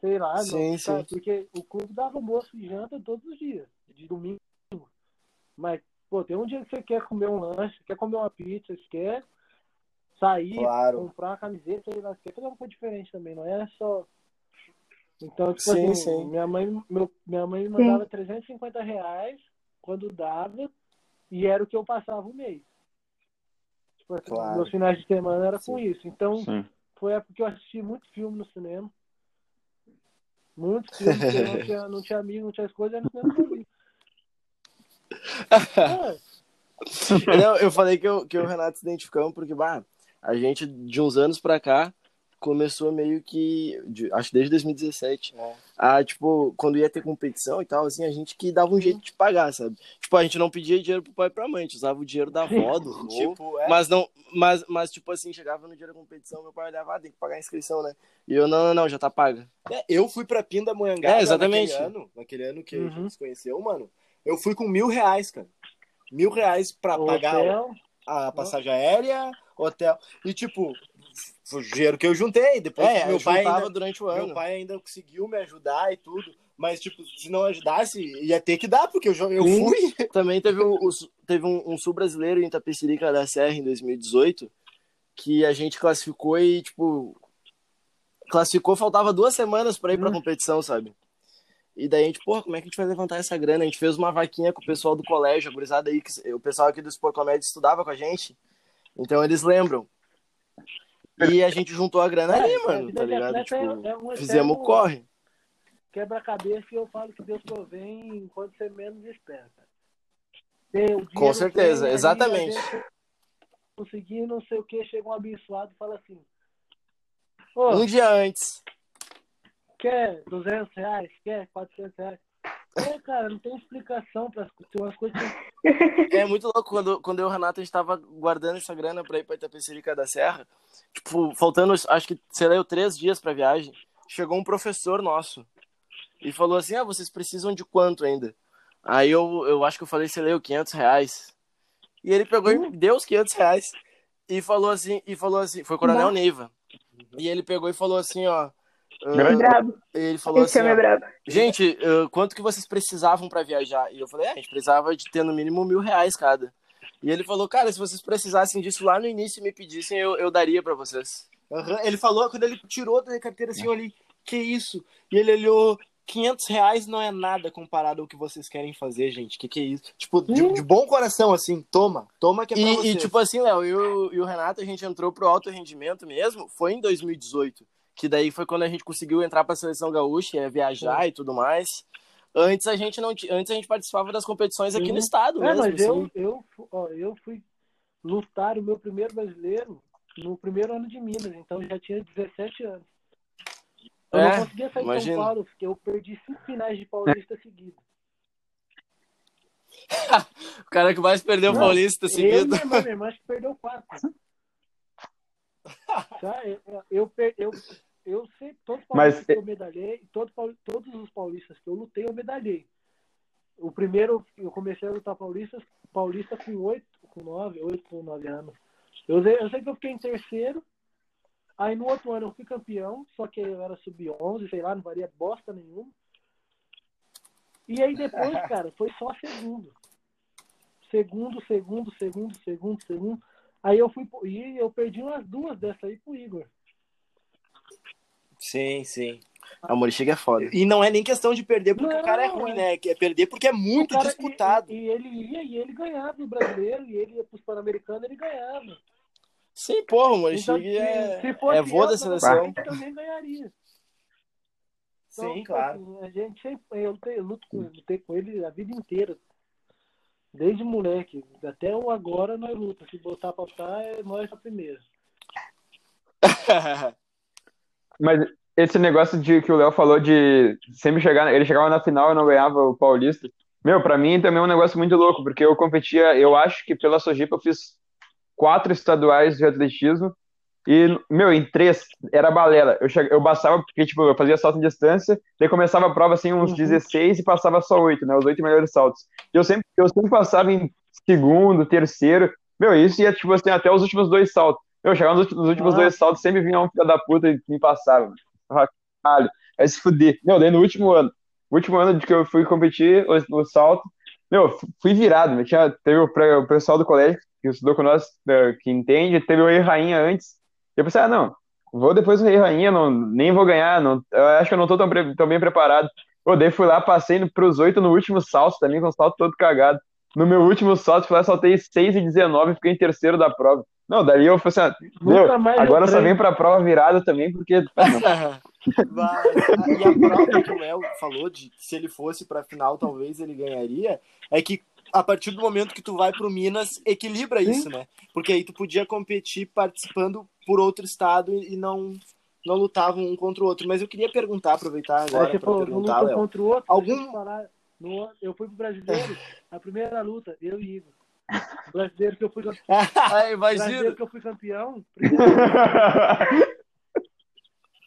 sei lá, Sim, não, sabe, sim. porque o clube dava almoço e janta todos os dias, de domingo. Mas, pô, tem um dia que você quer comer um lanche, quer comer uma pizza, você quer sair, Claro. comprar uma camiseta, sei lá, você quer fazer uma coisa diferente também, não é só. Então, tipo Sim, assim, sim. minha mãe, meu, minha mãe me mandava 350 reais quando dava, e era o que eu passava o mês. Tipo assim, Claro. meus finais de semana era com isso. Então, Sim. foi a época que eu assisti muito filme no cinema. Muito filme, porque eu não tinha, não tinha amigo, não tinha as coisas, era no cinema. É, Não, eu falei que eu, que e o Renato se identificamos porque, bah, a gente, de uns anos pra cá, começou meio que, de- acho desde 2017, É. a, tipo, quando ia ter competição e tal, assim, a gente que dava um jeito de pagar, sabe? Tipo, a gente não pedia dinheiro pro pai e pra mãe, a gente usava o dinheiro da avó, do vô, Tipo, é, mas não, mas, mas, tipo assim, chegava no dia da competição, meu pai olhava, ah, tem que pagar a inscrição, né? E eu, não, não, não, já tá paga. É, eu fui pra Pindamonhangaba É, exatamente. naquele ano, naquele ano que a Uhum. gente se conheceu, mano. Eu fui com mil reais, cara. Mil reais pra o pagar hotel, a passagem aérea, hotel. E, tipo, foi o dinheiro que eu juntei. Depois É, meu eu pai ainda, durante o meu ano. pai ainda conseguiu me ajudar e tudo. Mas, tipo, se não ajudasse, ia ter que dar, porque eu, eu fui. Também teve, o, o- teve um, um sul brasileiro em Itapecerica da Serra em 2018 que a gente classificou e, tipo, classificou, faltava duas semanas pra ir pra Hum. competição, sabe? E daí a gente, porra, como é que a gente vai levantar essa grana? A gente fez uma vaquinha com o pessoal do colégio, a gurizada aí, que, o pessoal aqui do Sport Comédia estudava com a gente, então eles lembram. E a gente juntou a grana ali, É, mano, tá ligado? Tipo, é- é um fizemos o corre. Quebra-cabeça e eu falo que Deus provém quando você menos espera. Com certeza, exatamente. Conseguir não sei o que, chega um abençoado e fala assim: Um dia antes. quer 200 reais? Quer 400 reais? É, cara, não tem explicação para umas coisas É muito louco quando, quando eu e o Renato a gente tava guardando essa grana pra ir pra Itapecerica da Serra. Tipo, faltando, acho que, sei lá, três dias pra viagem. Chegou um professor nosso e falou assim: Ah, vocês precisam de quanto ainda? Aí eu, eu acho que eu falei, sei lá, eu, 500 reais. E ele pegou e me deu os 500 reais e falou assim: e falou assim, foi Coronel. Neiva. E ele pegou e falou assim: Ó. Grande brabo. ele falou Esse assim: é. Gente, uh, quanto que vocês precisavam pra viajar? E eu falei, ah, a gente precisava de ter no mínimo mil reais cada. E ele falou, cara, se vocês precisassem disso lá no início e me pedissem, eu, eu daria para vocês. Uhum. Ele falou, quando ele tirou da carteira assim, eu olhei, que isso? E ele olhou, 500 reais não é nada comparado ao que vocês querem fazer, gente. Que que é isso? Tipo, de, de bom coração, assim, toma, toma que é pra E, vocês. e tipo assim, Léo, eu e o Renato, a gente entrou pro alto rendimento mesmo, foi em 2018. Que daí foi quando a gente conseguiu entrar pra seleção gaúcha, ia viajar e tudo mais. Antes a gente não antes a gente participava das competições aqui Sim. no estado É, mesmo. mas eu, assim. eu, ó, eu fui lutar o meu primeiro brasileiro no primeiro ano de Minas, então eu já tinha 17 anos. Eu É, não conseguia sair de imagino. São Paulo, porque eu perdi cinco finais de Paulista seguidos. O cara que mais perdeu Não, Paulista Eu seguido. minha irmã, minha irmã acho que perdeu quatro. Tá? Eu, eu, eu, eu sei, todos os Mas- paulistas que eu medalhei, todo, todos os paulistas que eu lutei, eu medalhei. O primeiro, eu comecei a lutar paulista, paulista com oito, com nove, oito com nove anos. Eu, sei- eu sei que eu fiquei em terceiro, aí no outro ano eu fui campeão, só que eu era sub-11, sei lá, não valia bosta nenhuma. E aí depois, cara, foi só segundo. Segundo, segundo, segundo, segundo, segundo. Aí eu fui e eu perdi umas duas dessas aí pro Igor. Sim, sim. A Morichiga é foda. E não é nem questão de perder porque Não, o cara é ruim, é. né? Que É perder porque é muito cara- disputado. E, e ele ia e ele ganhava o brasileiro, e ele ia pros Pan-Americanos, ele ganhava. Sim, porra, o Então, Morichiga se, é, se é vô eu, da seleção. provavelmente também ganharia. Então, Sim, tipo claro. assim, a gente sempre, eu, lutei, eu luto com, lutei com ele a vida inteira. Desde moleque. Até o agora nós lutamos. Se botar pra lutar, é nós a primeira. Mas esse negócio de que o Léo falou de sempre chegar, ele chegava na final e não ganhava o Paulista. Meu, pra mim também é um negócio muito louco, porque eu competia, eu acho que pela Sojipa eu fiz quatro estaduais de atletismo e, meu, em três era balela. Eu, che... eu passava, porque, tipo, eu fazia salto em distância, daí começava a prova, assim, uns Uhum. 16 e passava só oito, né, os oito melhores saltos. E eu sempre, eu sempre passava em segundo, terceiro, meu, isso ia, tipo assim, até os últimos dois saltos. Meu, chegava nos últimos, nos últimos Ah. dois saltos, sempre vinha um filho da puta e me passava. Caralho, aí se fuder. Meu, daí no último ano, o último ano de que eu fui competir o, o salto, meu, fu- fui virado, meu. Tinha, teve o, o pessoal do colégio que estudou com nós, que entende, teve o Rei Rainha antes. Eu pensei, ah, não, vou depois do Rei Rainha, não, nem vou ganhar, não, eu acho que eu não tô tão, pre- tão bem preparado. Pô, daí fui lá, passei no- pros oito no último salto também, com o salto todo cagado. No meu último salto, fui lá, saltei 6 e 19, fiquei em terceiro da prova. Não, daí eu falei assim, ah, meu, eu agora só vem pra prova virada também, porque. ah. Mas, e a prova que o Léo falou de que se ele fosse pra final, talvez ele ganharia, é que a partir do momento que tu vai pro Minas, equilibra Sim. isso, né? Porque aí tu podia competir participando por outro estado e não, não lutavam um contra o outro. Mas eu queria perguntar, aproveitar Aí agora pra falou, não perguntar, luta Léo. contra o outro. Algum- no- eu fui pro brasileiro, a primeira luta, eu e Igor. O brasileiro que eu fui campeão. O brasileiro que eu fui campeão.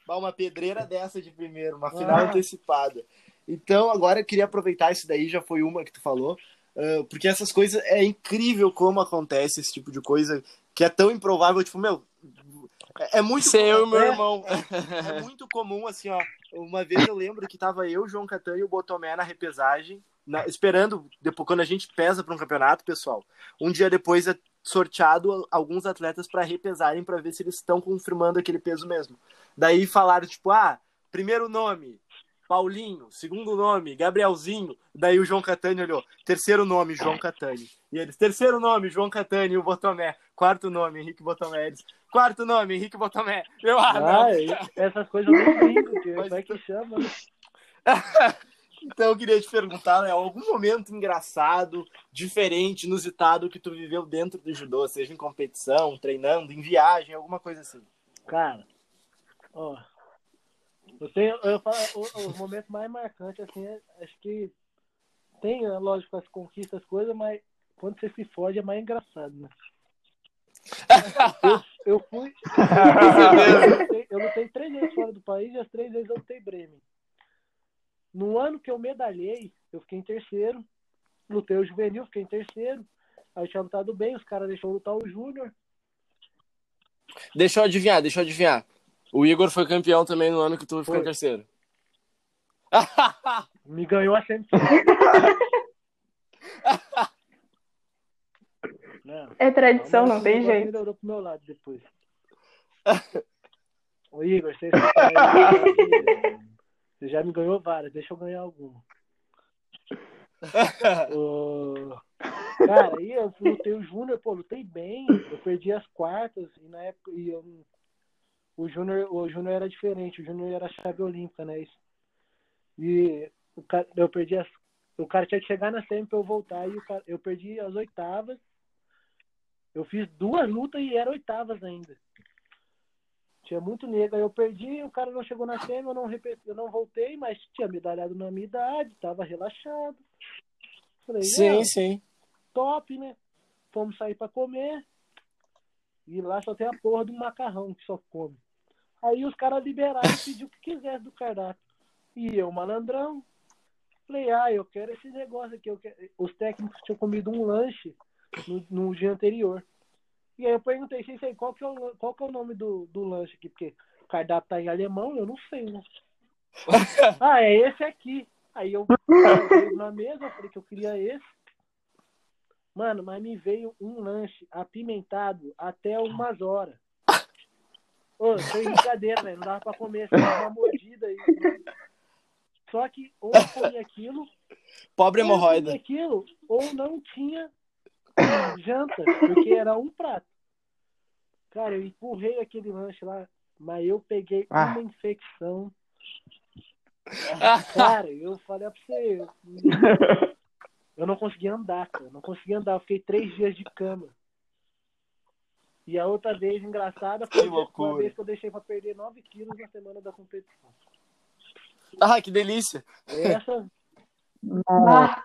uma pedreira dessa de primeiro, uma final Ah. antecipada. Então, agora eu queria aproveitar isso daí, já foi uma que tu falou, ah, porque essas coisas, é incrível como acontece esse tipo de coisa, que é tão improvável, tipo, meu, é, é muito... Ser eu e meu é- irmão. É muito comum, assim, ó. Uma vez eu lembro que tava eu, João Catan e o Botomé na repesagem, na- esperando, depois, quando a gente pesa para um campeonato, pessoal, um dia depois é sorteado alguns atletas para repesarem para ver se eles estão confirmando aquele peso mesmo. Daí falaram, tipo, ah, primeiro nome, Paulinho, segundo nome, Gabrielzinho. Daí o João Catani olhou, terceiro nome, João Catani. E eles, terceiro nome, João Catani e o Botomé. Quarto nome, Henrique Botomé. Eles, quarto nome, Henrique Botomé. Eu, ah, não. Ah, e essas coisas eu nem brinco, que Mas- vai que chama. né? Então eu queria te perguntar, né, algum momento engraçado, diferente, inusitado que tu viveu dentro do judô, seja em competição, treinando, em viagem, alguma coisa assim. Cara, ó. Eu tenho, eu falo, o, o momento mais marcante, assim, é, acho que tem, é lógico, as conquistas, as coisas, mas quando você se fode é mais engraçado, né? Eu, eu fui. eu, lutei, eu lutei três vezes fora do país e as três vezes eu lutei Bremen. No ano que eu medalhei, eu fiquei em terceiro. Lutei o juvenil, fiquei em terceiro. Aí eu tinha lutado bem, os caras deixaram lutar o júnior. Deixa eu adivinhar, deixa eu adivinhar. O Igor foi campeão também no ano que tu ficou em terceiro. Me ganhou a semifinal. É tradição, não tem jeito. melhorou pro meu lado depois. Ô Igor, você, tá você já me ganhou várias, deixa eu ganhar alguma. Ô, Cara, aí eu lutei o Júnior, pô, lutei bem. Eu perdi as quartas e na época e eu, o Júnior, o Júnior era diferente, o Júnior era chave olímpica, né? E o cara, eu perdi as o cara tinha que chegar na semi pra eu voltar e o cara, eu perdi as oitavas. Eu fiz duas lutas e eram oitavas ainda. Tinha muito negro, aí eu perdi, o cara não chegou na semi, eu não, repeti, eu não voltei, mas tinha medalhado na minha idade, tava relaxado. Falei, Sim, "Não, sim. top, né? Fomos sair pra comer. E lá só tem a porra do macarrão que só come. Aí os caras liberaram e pediu o que quisesse do cardápio. E eu, malandrão, falei, ah, eu quero esse negócio aqui. Eu quero... Os técnicos tinham comido um lanche no, no dia anterior. E aí eu perguntei, sei, sei, qual que é o, qual que é o nome do, do lanche aqui? Porque o cardápio tá em alemão, eu não sei, né? ah, é esse aqui. Aí eu na mesa, eu falei que eu queria esse. Mano, mas me veio um lanche apimentado até umas horas. Ô, sem brincadeira, velho. Não dava pra comer, só uma mordida aí. Só que ou eu comia aquilo, Pobre hemorroida. aquilo, ou não tinha janta, porque era um prato. Cara, eu empurrei aquele lanche lá, mas eu peguei Ah. uma infecção. Cara, eu falei pra você, eu, eu não conseguia andar, cara. Não conseguia andar. Eu fiquei três dias de cama. E a outra vez, engraçada, foi Que foi a loucura. vez que eu deixei pra perder 9 quilos na semana da competição. Ah, que delícia. Essa, Ah,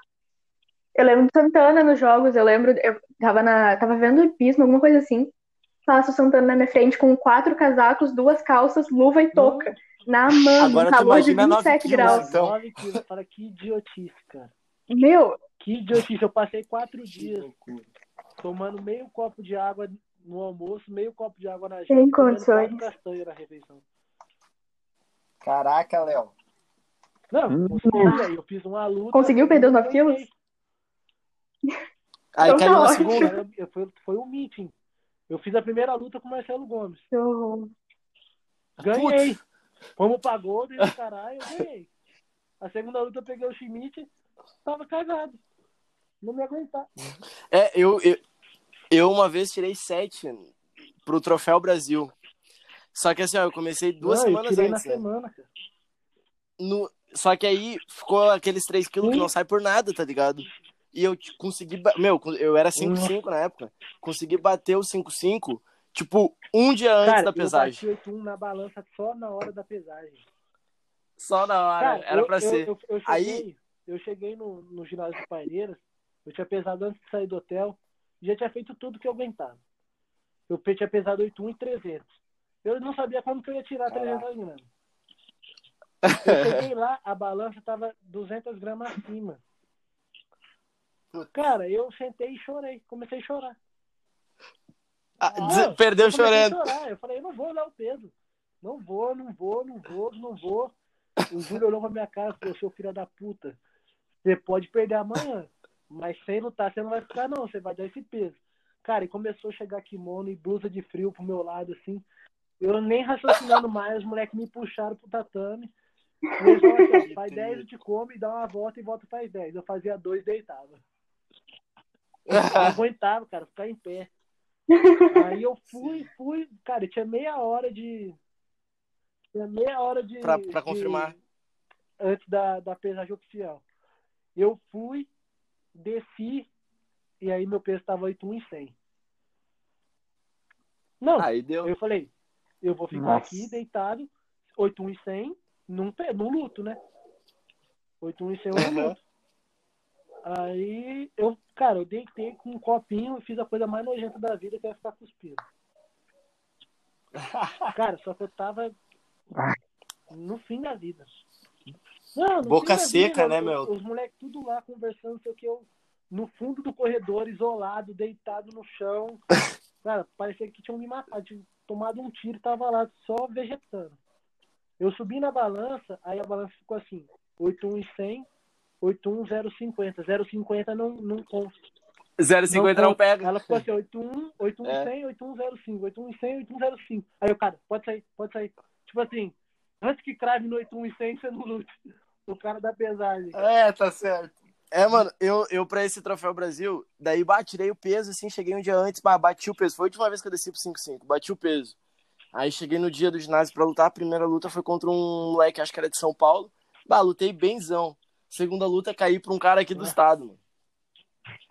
eu lembro do Santana nos jogos, eu lembro, eu tava, na, tava vendo hipismo, alguma coisa assim. Passa o Santana na minha frente com quatro casacos, duas calças, luva e touca. Na mão, Agora um calor de imagina 27 nove graus. quilos, então. 9 quilos. Fala que idiotice, cara. Meu, Que idiotice. Eu passei quatro dias tomando meio copo de água no almoço, meio copo de água na janta. Sem condições. na refeição. Caraca, Léo. Não, Hum. consegui. Eu fiz uma luta. Conseguiu perder os nove ganhei. quilos? Aí Então caiu tá na ótimo. segunda. Eu- foi, foi um meeting. Eu fiz a primeira luta com o Marcelo Gomes. Ganhei. Fomos pra Golden, caralho, eu ganhei. A segunda luta eu peguei o Schmidt, tava cagado. Não me aguentar. É, eu, eu, eu uma vez tirei sete pro Troféu Brasil. Só que assim, ó, eu comecei duas Não, eu semanas tirei antes. na né? semana, cara. No- Só que aí ficou aqueles 3 quilos que não sai por nada, tá ligado? E eu consegui. Meu, eu era 5,5 na época. Consegui bater o 5,5, tipo, um dia antes Cara, da eu pesagem. bati 8-1 na balança só na hora da pesagem. Só na hora. Cara, era eu, pra eu, ser. Eu, eu Aí- cheguei, eu cheguei no, no ginásio de Paineiras, eu tinha pesado antes de sair do hotel, já tinha feito tudo que eu aguentava. Eu tinha pesado 8,1 e 300. Eu não sabia como que eu ia tirar 300 gramas. Eu cheguei lá, a balança tava 200 gramas acima. Cara, eu sentei e chorei. Comecei a chorar. Ah, des- Perdeu eu chorando. Eu falei, eu não vou olhar o peso. Não vou, não vou, não vou, não vou. O Júlio olhou pra minha cara e falou, seu filho da puta, você pode perder amanhã, mas sem lutar você não vai ficar não, você vai dar esse peso. Cara, e começou a chegar kimono e blusa de frio pro meu lado, assim. Eu nem raciocinando mais, os moleques me puxaram pro tatame. Eles falaram assim, faz 10, eu te come, dá uma volta e volta faz 10. Eu fazia dois deitava. Eu não aguentava, cara, ficar em pé. Aí eu fui, fui, cara, tinha meia hora de. Tinha meia hora de. Pra- pra de- confirmar. antes da, da pesagem oficial. Eu fui, desci, e aí meu peso tava 8,1 e 100. Não, Aí deu. eu falei, eu vou ficar Nossa. aqui deitado, 8,1 e 100, num, num luto, né? 8,1 e 100 eu Uhum. luto. Aí eu, cara, eu deitei com um copinho e fiz a coisa mais nojenta da vida, que é ficar cuspindo. Cara, só que eu tava no fim da vida. Não, no Boca fim da seca, vida, né, os- meu? Os moleques tudo lá conversando, sei o que, eu no fundo do corredor, isolado, deitado no chão. Cara, parecia que tinham me matado, tinham tomado um tiro e tava lá só vegetando. Eu subi na balança, aí a balança ficou assim, 8,1 e 100, 8,1, 0,50. 0,50 não, não consta. 0,50 não, não pega. Ela ficou assim, 81, 81, é. 100, 8105, 81 100, 8105. Aí o cara, pode sair, pode sair. Tipo assim, antes que crave no 81 100, você não lute. O cara da pesagem. É, tá certo. É, mano, eu, eu pra esse Troféu Brasil, daí batirei o peso, assim, cheguei um dia antes, bati o peso. Foi a última vez que eu desci pro 5-5, bati o peso. Aí cheguei no dia do ginásio pra lutar, a primeira luta foi contra um moleque, acho que era de São Paulo. Bah, lutei benzão. Segunda luta, caí pra um cara aqui do ah. estado, mano.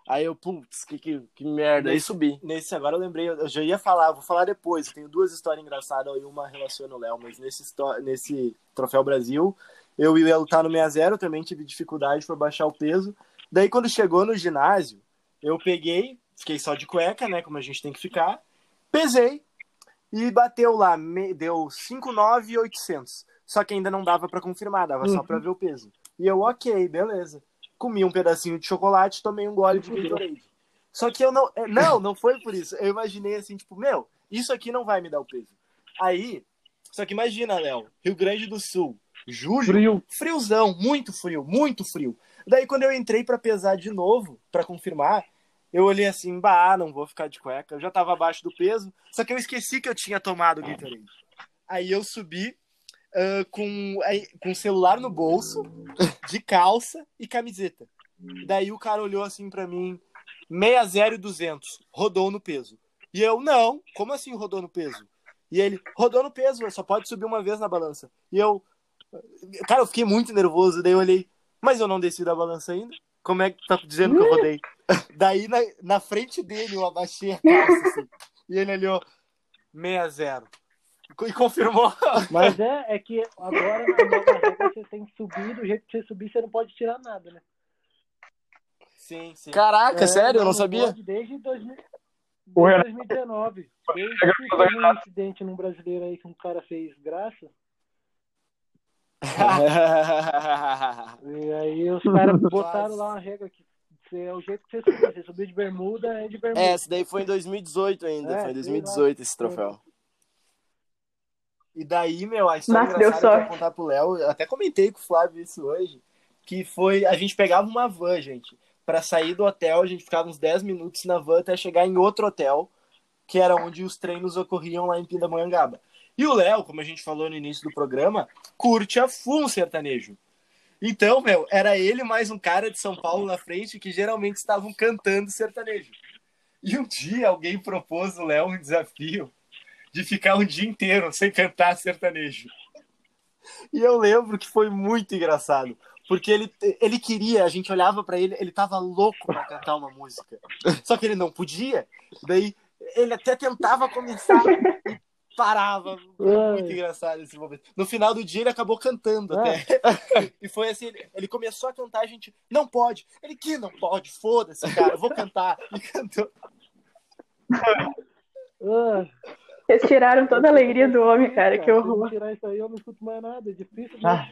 Aí eu, putz, que, que, que merda. Nesse, aí subi. Nesse, agora eu lembrei, eu já ia falar, vou falar depois. Eu tenho duas histórias engraçadas e uma relaciona o Léo, mas nesse, nesse Troféu Brasil, eu ia lutar no 6-0, também tive dificuldade para baixar o peso. Daí, quando chegou no ginásio, eu peguei, fiquei só de cueca, né, como a gente tem que ficar, pesei e bateu lá, deu 5,9,800. Só que ainda não dava para confirmar, dava uhum. só para ver o peso. E eu, ok, beleza comi um pedacinho de chocolate, tomei um gole de Gatorade. Só que eu não. É, não, não foi por isso. Eu imaginei assim, tipo, meu, isso aqui não vai me dar o peso. Aí, só que imagina, Léo, Rio Grande do Sul, julho, frio. friozão, muito frio, muito frio. Daí quando eu entrei para pesar de novo, para confirmar, eu olhei assim, bah, não vou ficar de cueca. Eu já tava abaixo do peso, só que eu esqueci que eu tinha tomado o Gatorade. Aí eu subi uh, com, com o celular no bolso, de calça e camiseta. Daí o cara olhou assim para mim, 60 e 200, rodou no peso. E eu, não, como assim rodou no peso? E ele, rodou no peso, só pode subir uma vez na balança. E eu, cara, eu fiquei muito nervoso, daí eu olhei, mas eu não desci da balança ainda? Como é que tá dizendo que eu rodei? daí na, na frente dele eu abaixei a calça, assim, e ele olhou, 60. E confirmou. Mas é, é que agora na nova regra você tem que subir, do jeito que você subir, você não pode tirar nada, né? Sim, sim. Caraca, é, sério? Eu não, sabia. Desde, 2000, desde 2019. Desde que teve um incidente num brasileiro aí que um cara fez graça. e aí os caras botaram lá uma regra que é o jeito que você subir. Você subir de bermuda, é de bermuda. É, esse daí foi em 2018 ainda. É, foi em 2018 esse troféu. E daí, meu, a história Mas engraçada que eu vou contar pro Léo, eu até comentei com o Flávio isso hoje, que foi, a gente pegava uma van, gente, para sair do hotel, a gente ficava uns 10 minutos na van até chegar em outro hotel, que era onde os treinos ocorriam lá em Pindamonhangaba. E o Léo, como a gente falou no início do programa, curte a full sertanejo. Então, meu, era ele mais um cara de São Paulo na frente que geralmente estavam cantando sertanejo. E um dia alguém propôs o Léo um desafio de ficar um dia inteiro sem cantar sertanejo. E eu lembro que foi muito engraçado, porque ele, ele queria, a gente olhava para ele, ele tava louco para cantar uma música. Só que ele não podia. Daí ele até tentava começar e parava. Muito engraçado esse momento. No final do dia ele acabou cantando até. E foi assim, ele começou a cantar, a gente não pode. Ele que não pode, foda-se, cara, eu vou cantar. E cantou. Vocês tiraram toda a alegria do homem, cara. Que horror. tirar isso aí, eu não escuto mais nada. É difícil. Ah.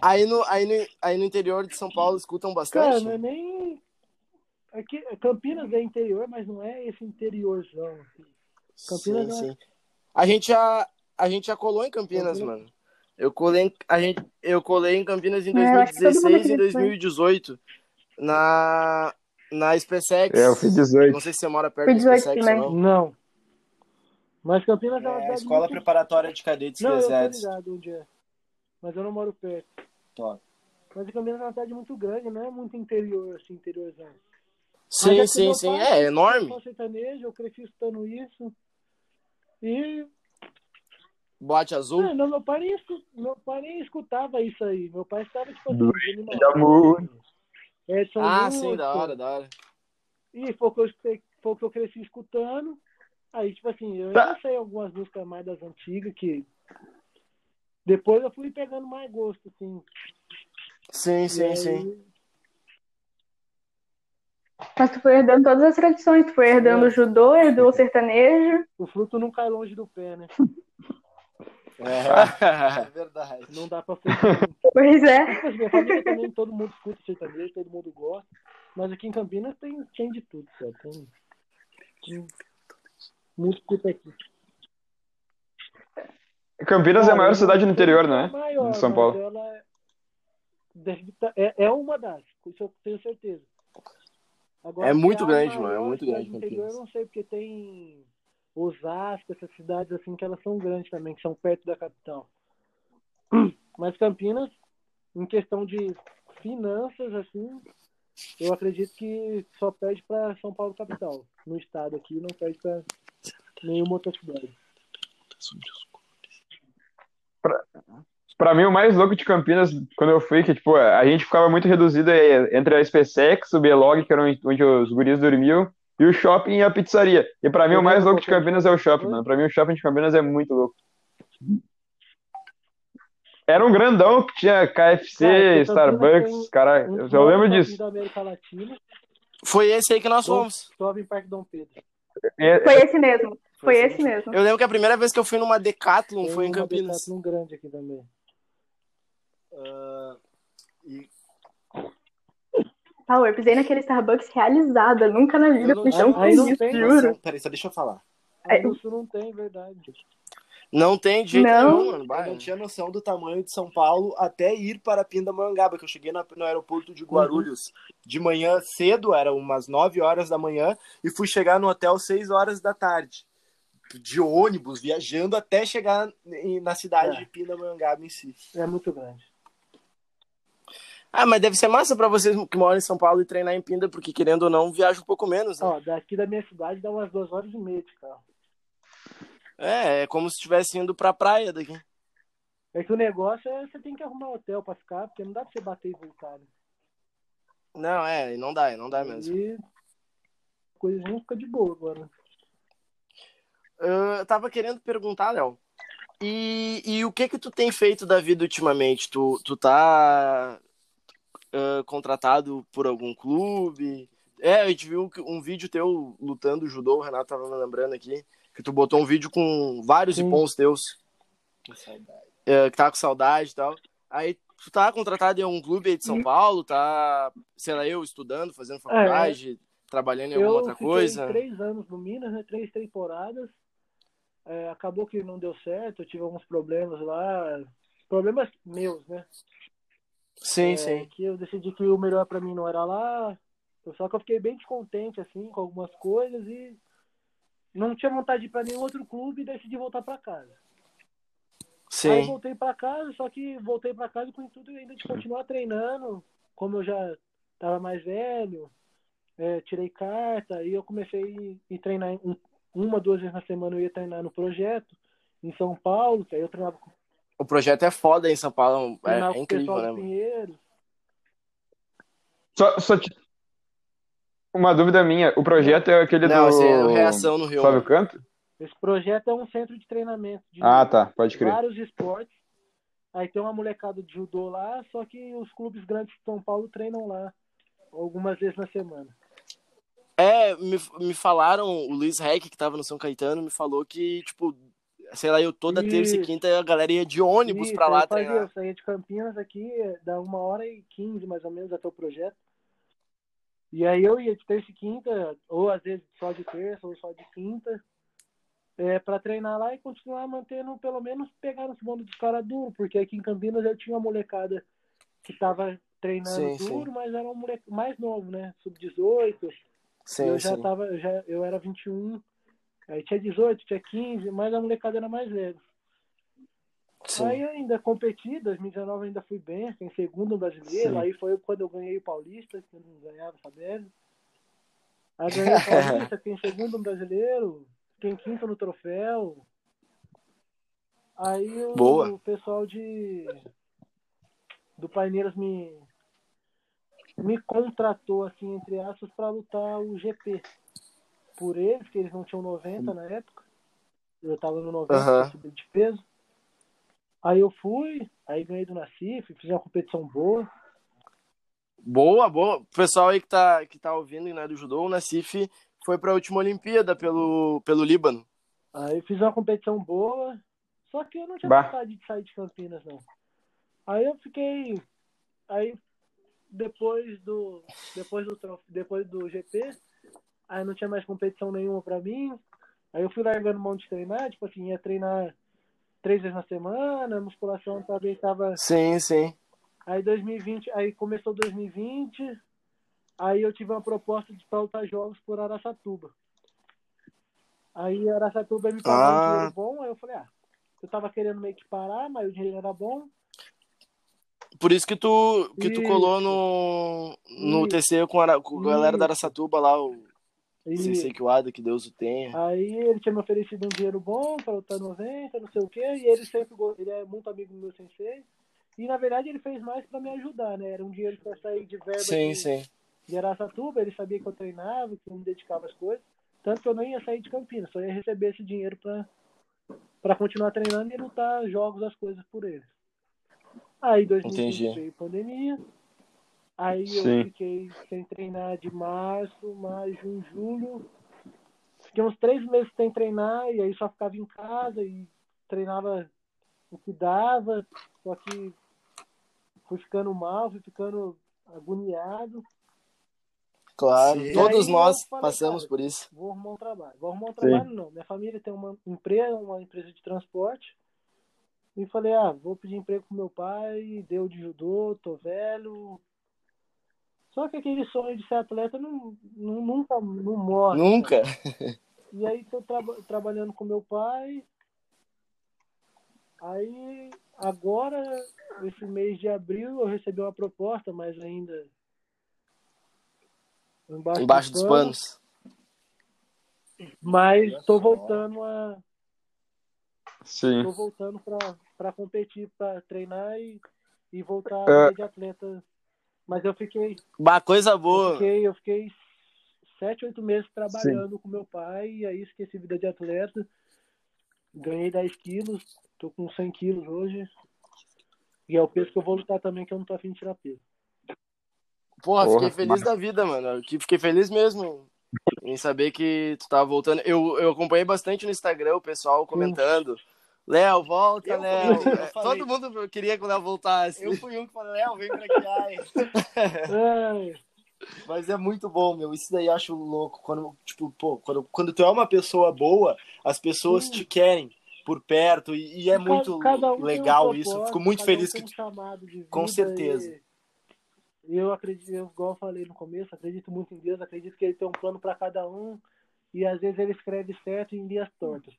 Aí, no, aí, no, aí no interior de São Paulo escutam bastante? Cara, não é nem. Aqui, Campinas é interior, mas não é esse interiorzão. Assim. Campinas sim, é... sim. A gente já, a gente já colou em Campinas, Campinas. mano. Eu colei, em, a gente, eu colei em Campinas em 2016 é, e 2018. Na, na SpaceX. É, eu fui 18. Não sei se você mora perto da SpaceX ou não. Não. Mas Campinas é uma cidade. É, escola muito... preparatória de cadetes não, do Exército. Eu onde é. Mas eu não moro perto. Top. Mas Campinas é uma cidade muito grande, não é muito interior, assim, interiorzão. Sim, Mas, sim, sim. Pai, é enorme. Eu sertanejo, eu cresci escutando isso. E. Boate azul? Não, não, meu, pai nem, meu pai nem escutava isso aí. Meu pai estava tipo assim. De amor. Edson ah, Lúcio. sim, da hora, da hora. E foi o que eu, foi o que eu cresci escutando. Aí, tipo assim, eu tá. já sei algumas músicas mais das antigas que depois eu fui pegando mais gosto, assim. Sim, sim, aí... sim. Mas tu foi herdando todas as tradições, tu foi herdando é. o judô, herdou o sertanejo. O fruto não cai longe do pé, né? É, é verdade. Não dá pra fazer. Pois é. Assim, família também todo mundo escuta sertanejo, todo mundo gosta. Mas aqui em Campinas tem, tem de tudo, sabe? Tem, tem muito aqui. Campinas é a maior cidade no interior, né? Maior, de São Paulo. Ela é, é, é uma das, isso eu tenho certeza. Agora, É muito Ceará grande, mano, é muito grande do interior. Eu não sei, porque tem Osasco, essas cidades assim que elas são grandes também, que são perto da capital. Mas Campinas, em questão de finanças, assim, eu acredito que só perde para São Paulo capital. No estado aqui, não perde para nenhuma outra cidade. Pra mim, o mais louco de Campinas, quando eu fui, que, tipo, a gente ficava muito reduzido eh, entre a SpaceX, o B-Log, que era onde os guris dormiam, e o shopping e a pizzaria. E pra mim, o mais louco de Campinas é o shopping, mano. Pra mim, o shopping de Campinas é muito louco. Era um grandão que tinha KFC, Cara, Starbucks, Campinas caralho. Um Eu, lembro disso. Foi esse aí que nós fomos. Shopping Parque Dom Pedro. É, Foi esse mesmo. Foi esse mesmo. Eu lembro que a primeira vez que eu fui numa Decathlon foi em uma Campinas. Decathlon grande aqui também. Ah, e Tá, eu pisei naquele Starbucks realizada. Nunca na vida não- feliz, tem juro. noção- Peraí, só deixa eu falar. Aí É. sul não tem, verdade. Não tem de jeito Não. nenhum, mano. Eu não tinha noção do tamanho de São Paulo até ir para Pindamonhangaba, que eu cheguei na- no aeroporto de Guarulhos de manhã cedo, era umas 9 horas da manhã, e fui chegar no hotel 6 horas da tarde. De ônibus, viajando até chegar na cidade É. de Pindamonhangaba em si. É muito grande. Ah, mas deve ser massa pra vocês que moram em São Paulo e treinar em Pinda, porque querendo ou não, viaja um pouco menos, né? Ó, daqui da minha cidade dá umas duas horas e meia de carro. É, é como se estivesse indo pra praia daqui. É que o negócio é você tem que arrumar hotel pra ficar, porque não dá pra você bater e voltar. Né? Não, é, não dá, não dá mesmo. E a coisinha fica de boa agora. Eu tava querendo perguntar, Léo, e, e o que que tu tem feito da vida ultimamente? Tu, tu tá ah, contratado por algum clube? É, a gente viu um vídeo teu lutando judô, o Renato tava me lembrando aqui, que tu botou um vídeo com vários Sim. ipons teus, Que saudade. é, que tá com saudade e tal. Aí tu tá contratado em algum clube aí de São Paulo, tá, sei lá, eu estudando, fazendo faculdade, trabalhando em alguma Eu outra fiquei coisa? três anos no Minas, né? Três temporadas. É, acabou que não deu certo, eu tive alguns problemas lá. Problemas meus, né? Sim, É, sim. Que eu decidi que o melhor pra mim não era lá. Só que eu fiquei bem descontente, assim, com algumas coisas e não tinha vontade pra nenhum outro clube e decidi voltar pra casa. Aí Sim. voltei pra casa, só que voltei pra casa com tudo ainda de continuar treinando, como eu já tava mais velho, é, tirei carta e eu comecei a treinar um- uma, duas vezes na semana eu ia treinar no projeto em São Paulo, que aí eu treinava com, O projeto é foda em São Paulo, é, é o incrível, né? Só, só te- uma dúvida minha. O projeto é aquele Não, do esse é o Reação no Rio. Flávio Canto? Esse projeto é um centro de treinamento de Ah, tá. Pode crer. vários esportes. Aí tem uma molecada de judô lá, só que os clubes grandes de São Paulo treinam lá algumas vezes na semana. É, me, me falaram, o Luiz Reck, que tava no São Caetano, me falou que, tipo, sei lá, eu toda terça e Isso. quinta a galera ia de ônibus Isso, pra lá eu fazia, treinar. Eu saía de Campinas aqui, dá uma hora e quinze mais ou menos até o projeto. E aí eu ia de terça e quinta, ou às vezes só de terça, ou só de quinta, é, para treinar lá e continuar mantendo, pelo menos pegar nos bondes dos caras duro, porque aqui em Campinas eu tinha uma molecada que tava treinando Sim, sim. duro, mas era um moleque mais novo, né? Sub-18, Sim, eu já sim. tava, eu já, eu era 21, aí tinha 18, tinha 15, mas a molecada era mais velha. sim. Aí ainda competi, 2019 eu ainda fui bem, fiquei em segundo no brasileiro, Sim. aí foi quando eu ganhei o Paulista, que eu não ganhava, sabendo. Aí ganhei o Paulista, fiquei em segundo no brasileiro, fiquei em quinto no troféu. Aí o, o pessoal de do Paineiras me me contratou assim entre aspas para lutar o GP por eles, que eles não tinham 90 na época. Eu tava no 90 Aham. subi de peso. Aí eu fui, aí ganhei do Nacif, fiz uma competição boa. Boa, boa. O pessoal aí que tá, que tá ouvindo e não é do judô, o Nassif foi pra última Olimpíada pelo, pelo Líbano. Aí fiz uma competição boa, só que eu não tinha Bah. vontade de sair de Campinas, não. Aí eu fiquei. Aí depois do. Depois do, depois do GP, aí não tinha mais competição nenhuma pra mim. Aí eu fui largando mão de treinar, tipo assim, ia treinar três vezes na semana, musculação também tava Sim, sim. Aí 2020, aí começou 2020, Aí eu tive uma proposta de pautar jogos por Araçatuba. Aí Araçatuba me pagou ah. um dinheiro bom, aí eu falei, ah, eu tava querendo meio que parar, mas o dinheiro era bom. Por isso que tu, que tu colou no, no TC com a, com a galera da Araçatuba lá, o. Sensei que o Ada, que Deus o tenha. Aí ele tinha me oferecido um dinheiro bom para lutar 90, não sei o quê, e ele sempre ele é muito amigo do meu sensei. E na verdade ele fez mais para me ajudar, né? Era um dinheiro para sair de verba sim, de, sim. de Araçatuba, ele sabia que eu treinava, que eu me dedicava às coisas. Tanto que eu nem ia sair de Campinas, só ia receber esse dinheiro para para continuar treinando e lutar jogos, as coisas por ele. Aí 2020 veio pandemia. Aí Sim. eu fiquei sem treinar de março, maio, junho, julho. Fiquei uns três meses sem treinar e aí só ficava em casa e treinava o que dava. Só que fui ficando mal, fui ficando agoniado. Claro, Sim. todos nós falei, passamos por isso. Vou arrumar um trabalho. Vou arrumar um trabalho, Sim. não. Minha família tem uma empresa, uma empresa de transporte. E falei, ah, vou pedir emprego pro meu pai, deu de judô, tô velho. Só que aquele sonho de ser atleta não, não nunca não morre. Nunca. E aí tô tra trabalhando com meu pai. Aí agora, esse mês de abril, eu recebi uma proposta, mas ainda embaixo, embaixo dos, panos. panos. Mas tô voltando a. Sim. Tô voltando pra, pra competir, pra treinar e, e voltar é... de atleta. Mas eu fiquei. Uma coisa boa. Eu fiquei, eu fiquei sete, oito meses trabalhando Sim. com meu pai, e aí esqueci vida de atleta. Ganhei 10 quilos, tô com 100 quilos hoje. E é o peso que eu vou lutar também, que eu não tô afim de tirar peso. Porra, Porra fiquei feliz mas... da vida, mano. Fiquei feliz mesmo em saber que tu tava voltando. Eu, eu acompanhei bastante no Instagram o pessoal comentando. Léo, volta, Léo. Todo mundo queria que o Léo voltasse. Eu fui um que falei, Léo, vem pra cá. Mas é muito bom, meu. Isso daí eu acho louco. Quando, tipo, pô, quando, quando tu é uma pessoa boa, as pessoas Sim. te querem por perto e, e é muito um legal um isso. Fico muito feliz um que. Com certeza. E eu acredito, eu, igual eu falei no começo, acredito muito em Deus, acredito que ele tem um plano para cada um e às vezes ele escreve certo em dias tortas.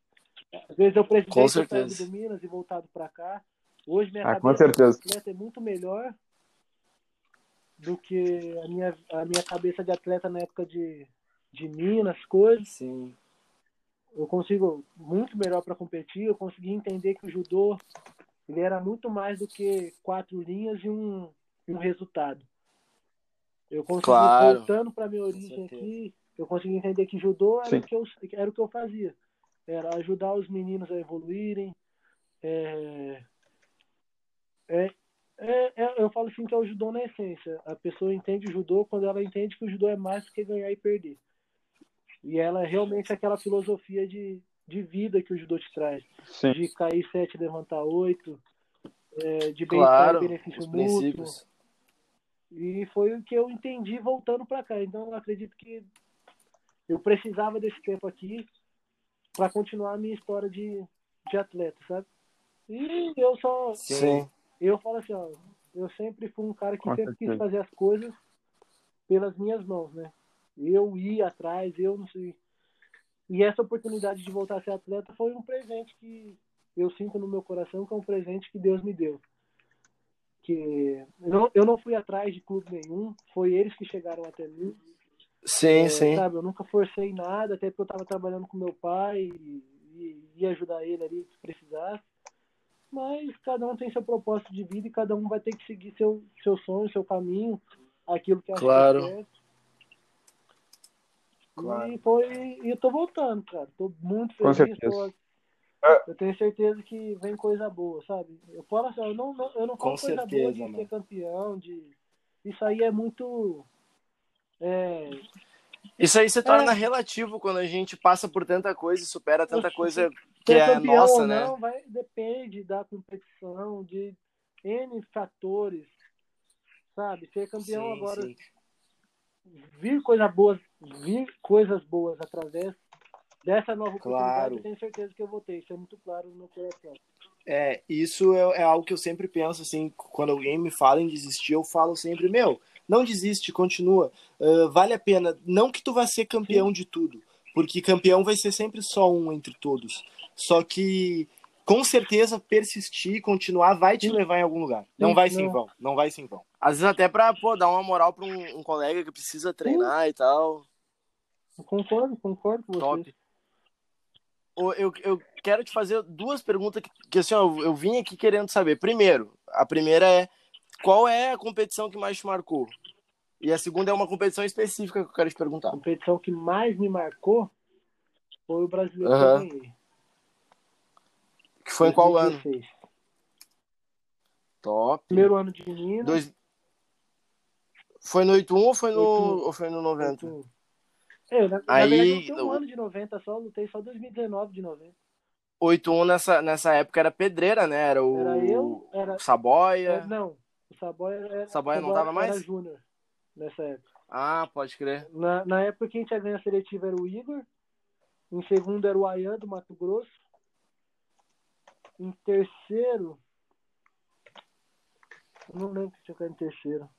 Às vezes eu preciso sair do Minas e voltado para cá. Hoje minha ah, cabeça de atleta é muito melhor do que a minha, a minha cabeça de atleta na época de, de Minas, coisas. Sim. Eu consigo muito melhor para competir, eu consegui entender que o judô ele era muito mais do que quatro linhas e um, um resultado. Eu consegui, claro. voltando para minha origem aqui, eu consegui entender que judô era o que, eu, era o que eu fazia. Era ajudar os meninos a evoluírem. É, é, é, é, eu falo assim que é o judô na essência. A pessoa entende o judô quando ela entende que o judô é mais do que ganhar e perder. E ela é realmente aquela filosofia de, de vida que o judô te traz. Sim. De cair sete, levantar oito, é, de bem claro, benefício mútuo. Princípios. E foi o que eu entendi voltando para cá. Então eu acredito que eu precisava desse tempo aqui para continuar a minha história de, de atleta, sabe? E eu só. Sim. Eu falo assim, ó, eu sempre fui um cara que Com sempre certeza. quis fazer as coisas pelas minhas mãos, né? Eu ia atrás, eu não sei. E essa oportunidade de voltar a ser atleta foi um presente que eu sinto no meu coração que é um presente que Deus me deu. Que eu não, eu não fui atrás de clube nenhum, foi eles que chegaram até mim. Sim, é, sim. Sabe, eu nunca forcei nada, até porque eu estava trabalhando com meu pai e, ia ajudar ele ali se precisasse. Mas cada um tem seu propósito de vida e cada um vai ter que seguir seu, seu sonho, seu caminho, aquilo que acha claro. que é certo. Claro. E foi. E eu tô voltando, cara. Tô muito feliz. Tô, eu tenho certeza que vem coisa boa, sabe? Eu falo assim, eu não, não eu não falo coisa boa de mano. ser campeão, de. Isso aí é muito. É... Isso aí se torna é... relativo quando a gente passa por tanta coisa e supera tanta coisa que é nossa, né? Não, vai, depende da competição, de N fatores, sabe? Ser campeão sim, agora, sim. vir coisas boas, vir coisas boas através dessa nova oportunidade, claro. eu tenho certeza que eu vou ter. Isso é muito claro no meu coração. É, isso é, é, algo que eu sempre penso, assim, quando alguém me fala em desistir, eu falo sempre, meu, Não desiste, continua. Uh, vale a pena. Não que tu vá ser campeão Sim. de tudo, porque campeão vai ser sempre só um entre todos. Só que com certeza persistir, continuar, vai te levar em algum lugar. Não vai sem vão, não vai sem vão. Às vezes até pra pô, dar uma moral pra um, um colega que precisa treinar e tal. concordo, concordo com Top. você. Eu, eu quero te fazer duas perguntas que, que assim, eu, eu vim aqui querendo saber. Primeiro, a primeira é qual é a competição que mais te marcou? E a segunda é uma competição específica que eu quero te perguntar. A competição que mais me marcou foi o brasileiro uhum. Que foi em qual ano? Top. Primeiro ano de Minas. Dois... Foi no 81 ou foi no, ou foi no 90? É, na, Aí, na verdade, eu um ano de 90 só, lutei só 2019 de 90. 81 nessa, nessa época era pedreira, né? Era o. Era eu, era. Saboia. É, não, o Saboia era. Saboia não tava mais? Júnior nessa época. Ah, pode crer. Na, na época quem tinha ganho a seletiva era o Igor. Em segundo era o Ayan do Mato Grosso. Em terceiro. Não lembro se tinha em terceiro.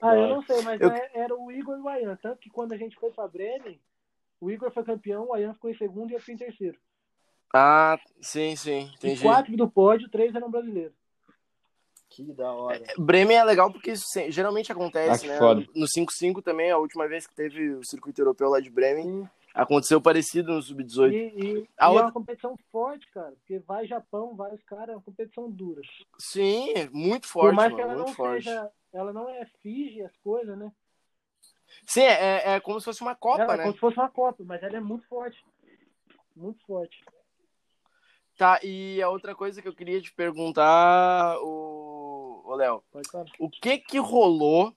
Ah, eu não sei, mas eu... É, era o Igor e o Ayan. Tanto que quando a gente foi pra Bremen, o Igor foi campeão, o Ayan ficou em segundo e eu fui em terceiro. Ah, sim, sim. Entendi. E quatro do pódio, três eram brasileiros. Que da hora. É, Bremen é legal porque isso geralmente acontece, ah, né? Foda. No 5-5 também, a última vez que teve o circuito europeu lá de Bremen, sim. Aconteceu parecido no Sub-18. E, e, e outra... é uma competição forte, cara. Porque vai Japão, vai os caras, é uma competição dura. Sim, muito forte. Por mais mano, que ela não forte. seja. Ela não é Fiji as coisas, né? Sim, é, é como se fosse uma Copa, é, né? É como se fosse uma Copa, mas ela é muito forte. Muito forte. Tá, e a outra coisa que eu queria te perguntar, o Léo, o que que rolou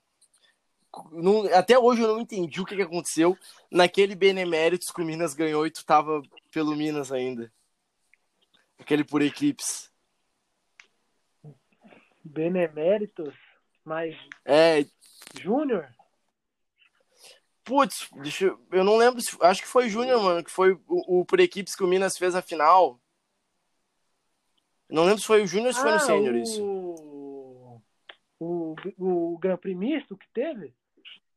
não, até hoje eu não entendi o que, que aconteceu naquele Beneméritos que o Minas ganhou e tu tava pelo Minas ainda. Aquele por equipes. Beneméritos? Mas. É. Júnior? Putz, deixa eu, eu não lembro. Se, acho que foi Júnior, mano, que foi o, o por equipes que o Minas fez a final. Não lembro se foi o Júnior ou se ah, foi no ah, Sênior isso. O, o Grand Prix misto que teve?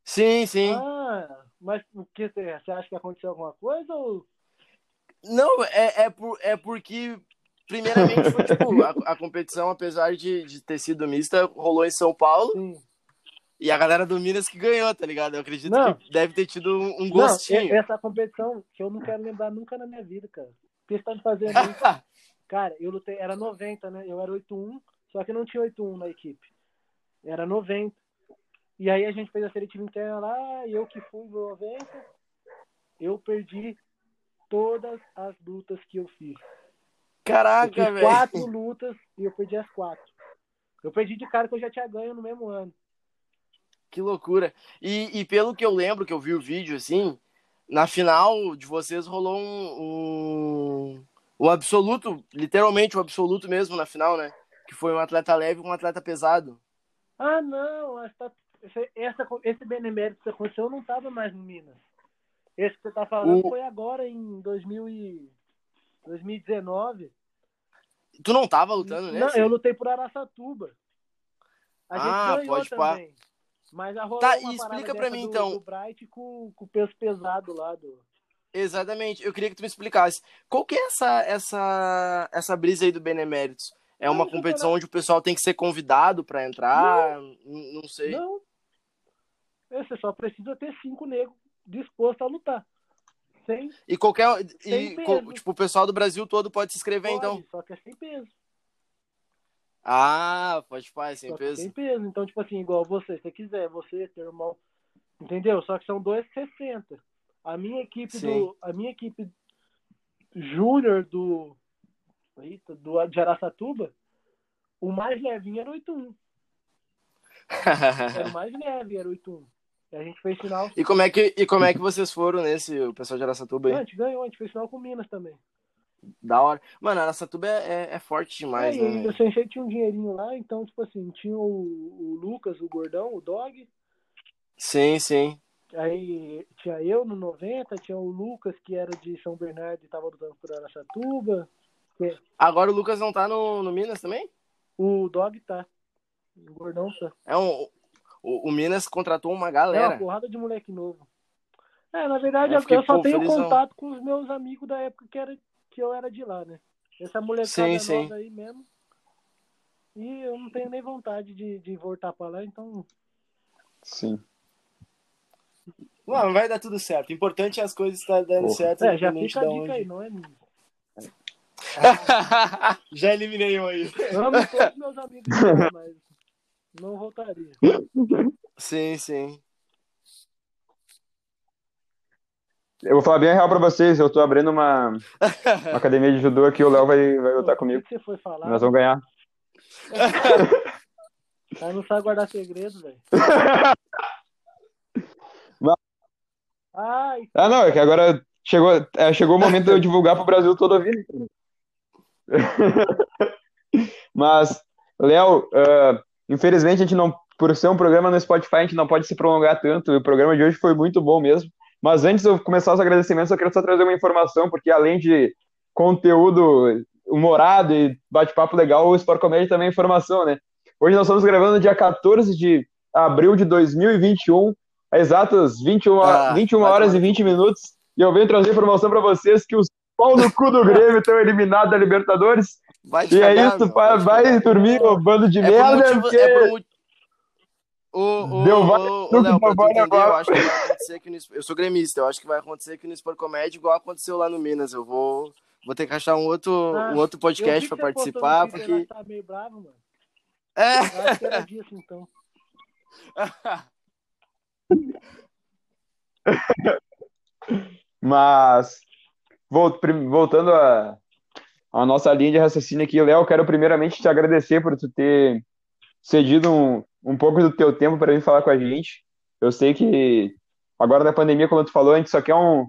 Sim, sim. Ah, mas o que você acha que aconteceu alguma coisa ou não, é, é, por, é porque, primeiramente, foi, tipo, a, a, competição, apesar de, de ter sido mista, rolou em São Paulo. Sim. E a galera do Minas que ganhou, tá ligado? Eu acredito não. que deve ter tido um gostinho. Não, essa competição que eu não quero lembrar nunca na minha vida, cara. O que você tá me fazendo isso? cara, eu lutei, era 90, né? Eu era 8-1, só que não tinha 8-1 na equipe. Era 90. E aí a gente fez a seletiva interna lá, e eu que fui no 90, eu perdi todas as lutas que eu fiz. Caraca, velho. Quatro lutas e eu perdi as quatro. Eu perdi de cara que eu já tinha ganho no mesmo ano. Que loucura. E, e pelo que eu lembro, que eu vi o vídeo, assim, na final de vocês rolou um, um, um absoluto, literalmente um absoluto mesmo na final, né? Que foi um atleta leve e um atleta pesado. Ah, não, essa, essa, esse benemérito que aconteceu não estava mais no Minas. Esse que você está falando o... foi agora em 2000 e... 2019. Tu não tava lutando nesse? Não, eu lutei por Araçatuba. A gente ah, pode. Pá. Mas a Tá, e explica pra mim do, então. Do Bright com, com o peso pesado lá do. Exatamente. Eu queria que tu me explicasse. Qual que é essa essa essa brisa aí do Beneméritos? É uma competição onde o pessoal tem que ser convidado para entrar? Não, não sei. Não. Você só precisa ter cinco negros dispostos a lutar. Sem, e qualquer. Sem e, tipo, o pessoal do Brasil todo pode se inscrever, pode, então. Só que é sem peso. Ah, pode fazer sem só peso. Sem peso. Então, tipo assim, igual você, se você quiser, você, teu irmão. Entendeu? Só que são 2,60. A minha equipe Sim. do. A minha equipe júnior do Eita, do, de Araçatuba, o mais levinho era 8-1. era o mais leve, era 8-1. E a gente fez final. E como, é que, e como é que vocês foram nesse, o pessoal de Araçatuba aí? a gente ganhou, a gente fez final com Minas também. Da hora. Mano, Araçatuba é, é, é forte demais, é, né? E o Sensei tinha um dinheirinho lá, então, tipo assim, tinha o, o Lucas, o gordão, o Dog. Sim, sim. Aí tinha eu no 90, tinha o Lucas, que era de São Bernardo e tava lutando por Araçatuba. Agora o Lucas não tá no, no Minas também? O Dog tá. O Gordão tá. É um, o, o Minas contratou uma galera. É uma porrada de moleque novo. É, na verdade, eu, fiquei, eu só pô, tenho felizão. contato com os meus amigos da época que, era, que eu era de lá, né? Essa molecada sim, sim. nova aí mesmo. E eu não tenho nem vontade de, de voltar pra lá, então. Sim. Não, vai dar tudo certo. O importante é as coisas estar dando Porra. certo. É, já fica a dica onde... aí, não é minha. já eliminei um aí. Amo todos meus amigos, mas não voltaria. Sim, sim. Eu vou falar bem real pra vocês, eu tô abrindo uma, uma academia de judô aqui, o Léo vai, vai lutar comigo. O que você foi falar? Nós vamos ganhar. Cara, não sabe guardar segredo, velho. Ah, não, é que agora chegou, é, chegou o momento de eu divulgar pro Brasil todo a vida. Mas, Léo, uh, infelizmente a gente não, por ser um programa no Spotify, a gente não pode se prolongar tanto. O programa de hoje foi muito bom mesmo. Mas antes de eu começar os agradecimentos, eu quero só trazer uma informação, porque além de conteúdo humorado e bate-papo legal, o Sport Comédia também é informação, né? Hoje nós estamos gravando dia 14 de abril de 2021, exatas 21, ah, 21 horas e 20 minutos, e eu venho trazer informação para vocês que os pau no cu do Grêmio estão eliminados da Libertadores. Vai e é isso, meu, vai, vai dormir, ô bando de é merda. Motivo, porque... é por motivo... O, Deu vários o, Léo, pra tu entender, eu acho que vai acontecer aqui no Eu sou gremista, eu acho que vai acontecer aqui no Sport Comédia igual aconteceu lá no Minas. Eu vou, vou ter que achar um outro, ah, um outro podcast pra participar, porque. Tá meio bravo, mano. É. Eu acho que era disso, então. Mas, voltando a, a nossa linha de raciocínio aqui, Léo, quero primeiramente te agradecer por tu ter cedido um, um pouco do teu tempo para vir falar com a gente. Eu sei que agora na pandemia, como tu falou, a gente só quer um,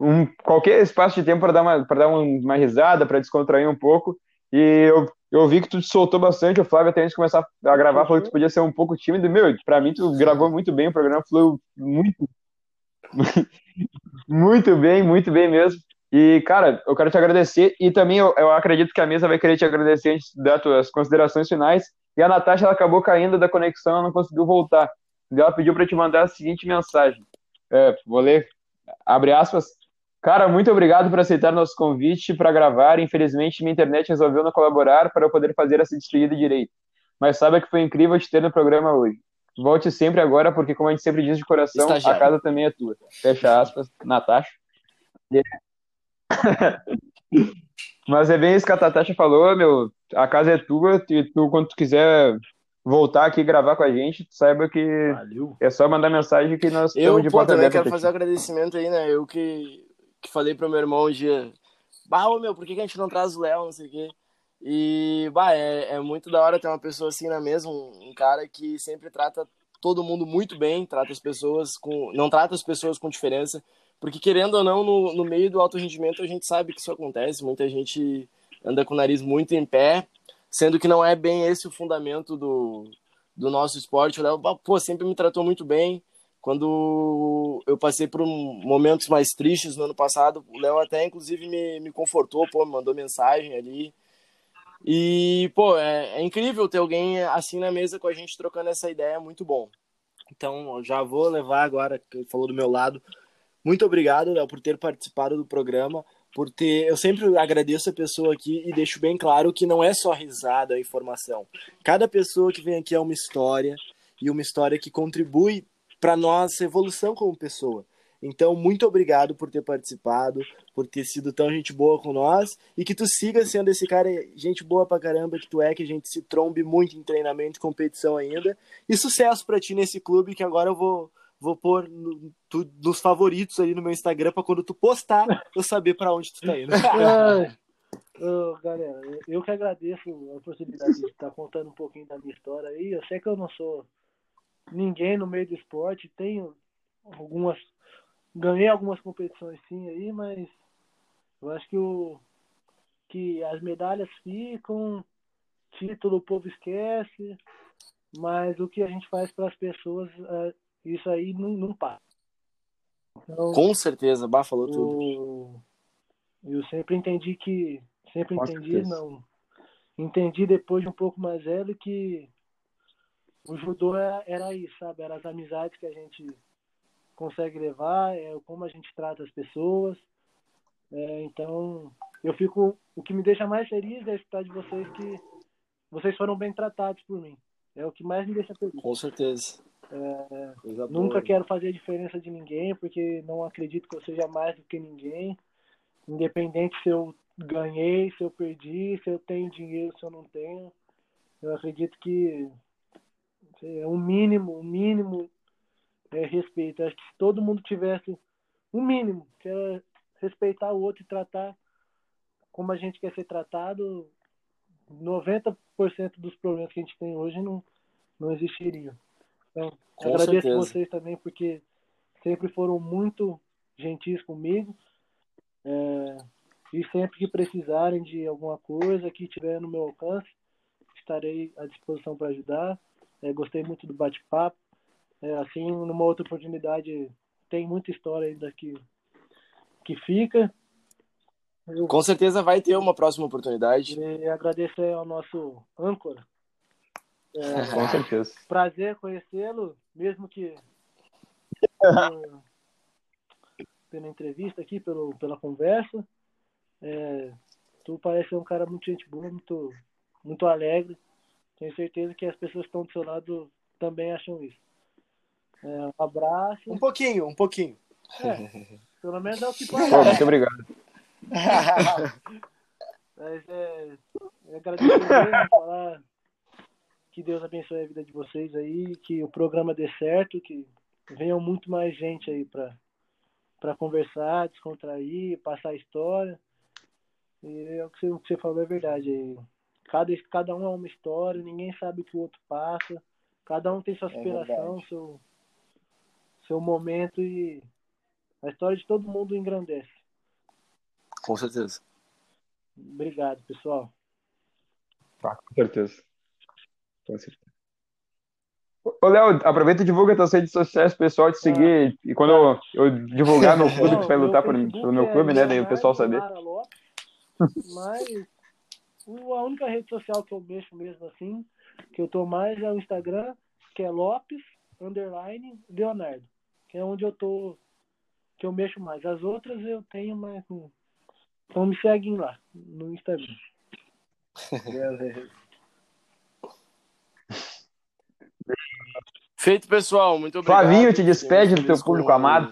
um qualquer espaço de tempo para dar uma para dar uma risada, para descontrair um pouco. E eu, eu vi que tu te soltou bastante. O Flávio, até antes de começar a gravar, falou que tu podia ser um pouco tímido. Meu, para mim, tu gravou muito bem. O programa flui muito, muito bem, muito bem mesmo. E, cara, eu quero te agradecer. E também eu, eu acredito que a mesa vai querer te agradecer antes das tuas considerações finais. E a Natasha ela acabou caindo da conexão, ela não conseguiu voltar. E ela pediu para te mandar a seguinte mensagem. É, vou ler, abre aspas. Cara, muito obrigado por aceitar nosso convite para gravar. Infelizmente, minha internet resolveu não colaborar para eu poder fazer essa despedida direito. Mas saiba que foi incrível te ter no programa hoje. Volte sempre agora, porque, como a gente sempre diz de coração, Estagiário. a casa também é tua. Fecha aspas, Natasha. Mas é bem isso que a Tatasha falou, meu. A casa é tua, e tu, quando tu quiser voltar aqui e gravar com a gente, saiba que Valeu. é só mandar mensagem que nós eu, estamos de pô, também quero fazer um agradecimento aí, né? Eu que, que falei pro meu irmão um dia, bah, ô, meu, por que, que a gente não traz o Léo, não sei o quê. E, bah, é, é muito da hora ter uma pessoa assim na mesa, um, um cara que sempre trata todo mundo muito bem, trata as pessoas com. não trata as pessoas com diferença. Porque, querendo ou não, no, no meio do alto rendimento, a gente sabe que isso acontece. Muita gente anda com o nariz muito em pé, sendo que não é bem esse o fundamento do, do nosso esporte. O Léo, pô, sempre me tratou muito bem. Quando eu passei por momentos mais tristes no ano passado, o Léo até, inclusive, me, me confortou, pô, me mandou mensagem ali. E, pô, é, é incrível ter alguém assim na mesa com a gente trocando essa ideia, é muito bom. Então, já vou levar agora, que falou do meu lado, muito obrigado, Léo, por ter participado do programa, por ter. Eu sempre agradeço a pessoa aqui e deixo bem claro que não é só risada a informação. Cada pessoa que vem aqui é uma história e uma história que contribui para nossa evolução como pessoa. Então, muito obrigado por ter participado, por ter sido tão gente boa com nós e que tu siga sendo esse cara, gente boa pra caramba que tu é, que a gente se trombe muito em treinamento e competição ainda. E sucesso para ti nesse clube que agora eu vou vou pôr no, tu, nos favoritos ali no meu Instagram para quando tu postar eu saber para onde tu tá indo. oh, galera, eu que agradeço a oportunidade de estar contando um pouquinho da minha história aí. Eu sei que eu não sou ninguém no meio do esporte, tenho algumas ganhei algumas competições sim aí, mas eu acho que o que as medalhas ficam, título o povo esquece, mas o que a gente faz para as pessoas é, isso aí não, não passa. Então, Com certeza, Bá falou tudo. Eu sempre entendi que. Sempre entendi, não. Entendi depois de um pouco mais velho que o judô era, é, era isso, sabe? Era as amizades que a gente consegue levar, é como a gente trata as pessoas. É, então, eu fico. O que me deixa mais feliz é escutar de vocês que vocês foram bem tratados por mim. É o que mais me deixa feliz. Com certeza. É, nunca quero fazer diferença de ninguém, porque não acredito que eu seja mais do que ninguém. Independente se eu ganhei, se eu perdi, se eu tenho dinheiro, se eu não tenho. Eu acredito que é um mínimo, um mínimo é respeito. Acho que se todo mundo tivesse um mínimo, que é respeitar o outro e tratar como a gente quer ser tratado, 90% dos problemas que a gente tem hoje não, não existiriam. Então, Com agradeço certeza. vocês também porque sempre foram muito gentis comigo. É, e sempre que precisarem de alguma coisa que tiver no meu alcance, estarei à disposição para ajudar. É, gostei muito do bate-papo. É, assim, numa outra oportunidade, tem muita história ainda que, que fica. Eu, Com certeza vai ter uma próxima oportunidade. E agradecer ao nosso âncora. É, Com certeza. Prazer conhecê-lo, mesmo que pela entrevista aqui, pelo, pela conversa. É, tu parece ser um cara muito gente boa, muito, muito alegre. Tenho certeza que as pessoas que estão do seu lado também acham isso. É, um abraço. Um pouquinho, um pouquinho. É, pelo menos é o que parece. Muito obrigado. Mas é, é agradecer mesmo, falar que Deus abençoe a vida de vocês aí, que o programa dê certo, que venham muito mais gente aí para para conversar, descontrair, passar a história. E é o que você, o que você falou é verdade. Cada, cada um é uma história, ninguém sabe o que o outro passa. Cada um tem sua superação, é seu, seu momento e a história de todo mundo engrandece. Com certeza. Obrigado, pessoal. Tá, com certeza. Com certeza. Ô, Léo, aproveita e divulga tuas redes sociais pessoal te seguir. Ah, e quando eu, eu, divulgar meu clube, tu vai lutar por, pelo meu clube, é né? Daí o pessoal saber. Mas a única rede social que eu mexo mesmo assim, que eu tô mais é o Instagram, que é Lopes underline Leonardo, que é onde eu tô que eu mexo mais. As outras eu tenho mais então me seguem lá no Instagram. Feito, pessoal. Muito obrigado. Flavinho, te despede do teu público amado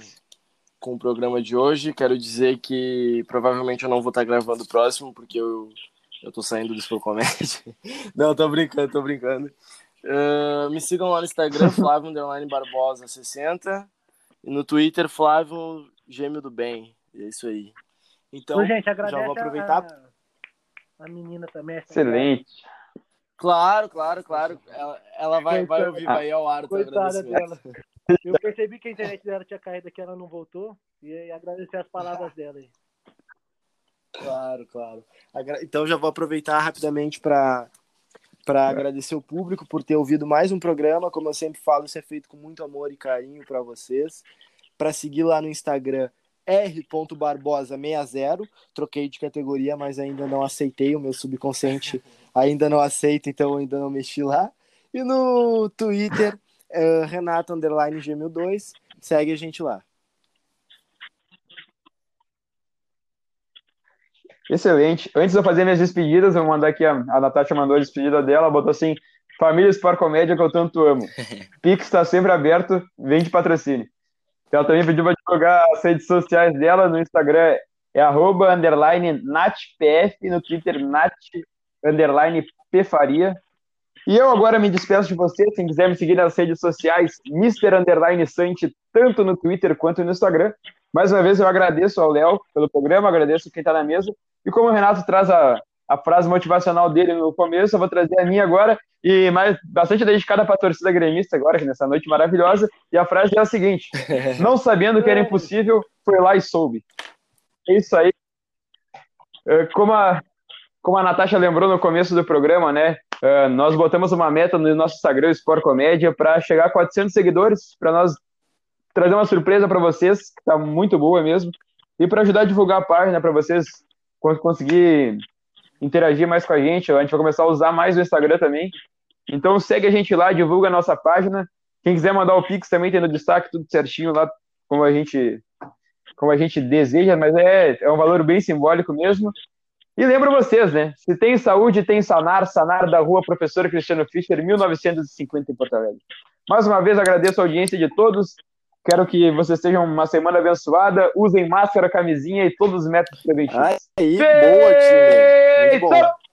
com o programa de hoje. Quero dizer que provavelmente eu não vou estar gravando o próximo, porque eu, eu tô saindo do Expo Comédia. não, tô brincando, tô brincando. Uh, me sigam lá no Instagram, Flávio Barbosa 60 e no Twitter, Flávio Gêmeo do Bem. É isso aí. Então, Ô, gente, já vou aproveitar. A, a menina também. Excelente. Claro, claro, claro. Ela, ela vai, vai ouvir, vai ao ar. Coitada dela. Eu percebi que a internet dela tinha caído aqui, ela não voltou. E agradecer as palavras dela aí. Claro, claro. Então já vou aproveitar rapidamente para para agradecer o público por ter ouvido mais um programa. Como eu sempre falo, isso é feito com muito amor e carinho para vocês. Para seguir lá no Instagram r.barbosa60. Troquei de categoria, mas ainda não aceitei. O meu subconsciente ainda não aceita, então ainda não mexi lá. E no Twitter, uh, Renato Underline G1002. Segue a gente lá. Excelente. Antes de eu fazer minhas despedidas, eu vou mandar aqui a, a Natasha mandou a despedida dela, botou assim: Família Sport Comédia que eu tanto amo. Pix está sempre aberto, vem de patrocínio. Ela também pediu para divulgar as redes sociais dela no Instagram, é arroba, underline, natpf, no Twitter, nat, underline, pfaria. E eu agora me despeço de você. Se quiser me seguir nas redes sociais, Mr. Underline Sante, tanto no Twitter quanto no Instagram. Mais uma vez eu agradeço ao Léo pelo programa, agradeço quem está na mesa. E como o Renato traz a, a frase motivacional dele no começo, eu vou trazer a minha agora, e mais bastante dedicada para a torcida gremista agora, nessa noite maravilhosa. E a frase é a seguinte: Não sabendo que era impossível, foi lá e soube. É isso aí. É, como a, como a Natasha lembrou no começo do programa, né? Uh, nós botamos uma meta no nosso Instagram, Sport Comédia, para chegar a 400 seguidores, para nós trazer uma surpresa para vocês, que está muito boa mesmo, e para ajudar a divulgar a página para vocês conseguir interagir mais com a gente. A gente vai começar a usar mais o Instagram também. Então segue a gente lá, divulga a nossa página. Quem quiser mandar o Pix também tem no destaque, tudo certinho lá, como a gente, como a gente deseja, mas é, é um valor bem simbólico mesmo. E lembro vocês, né? Se tem saúde, tem Sanar, Sanar da rua Professor Cristiano Fischer, 1950 em Porto Alegre. Mais uma vez agradeço a audiência de todos. Quero que vocês tenham uma semana abençoada. Usem máscara, camisinha e todos os métodos preventivos. Aí, boa, time. Muito bom.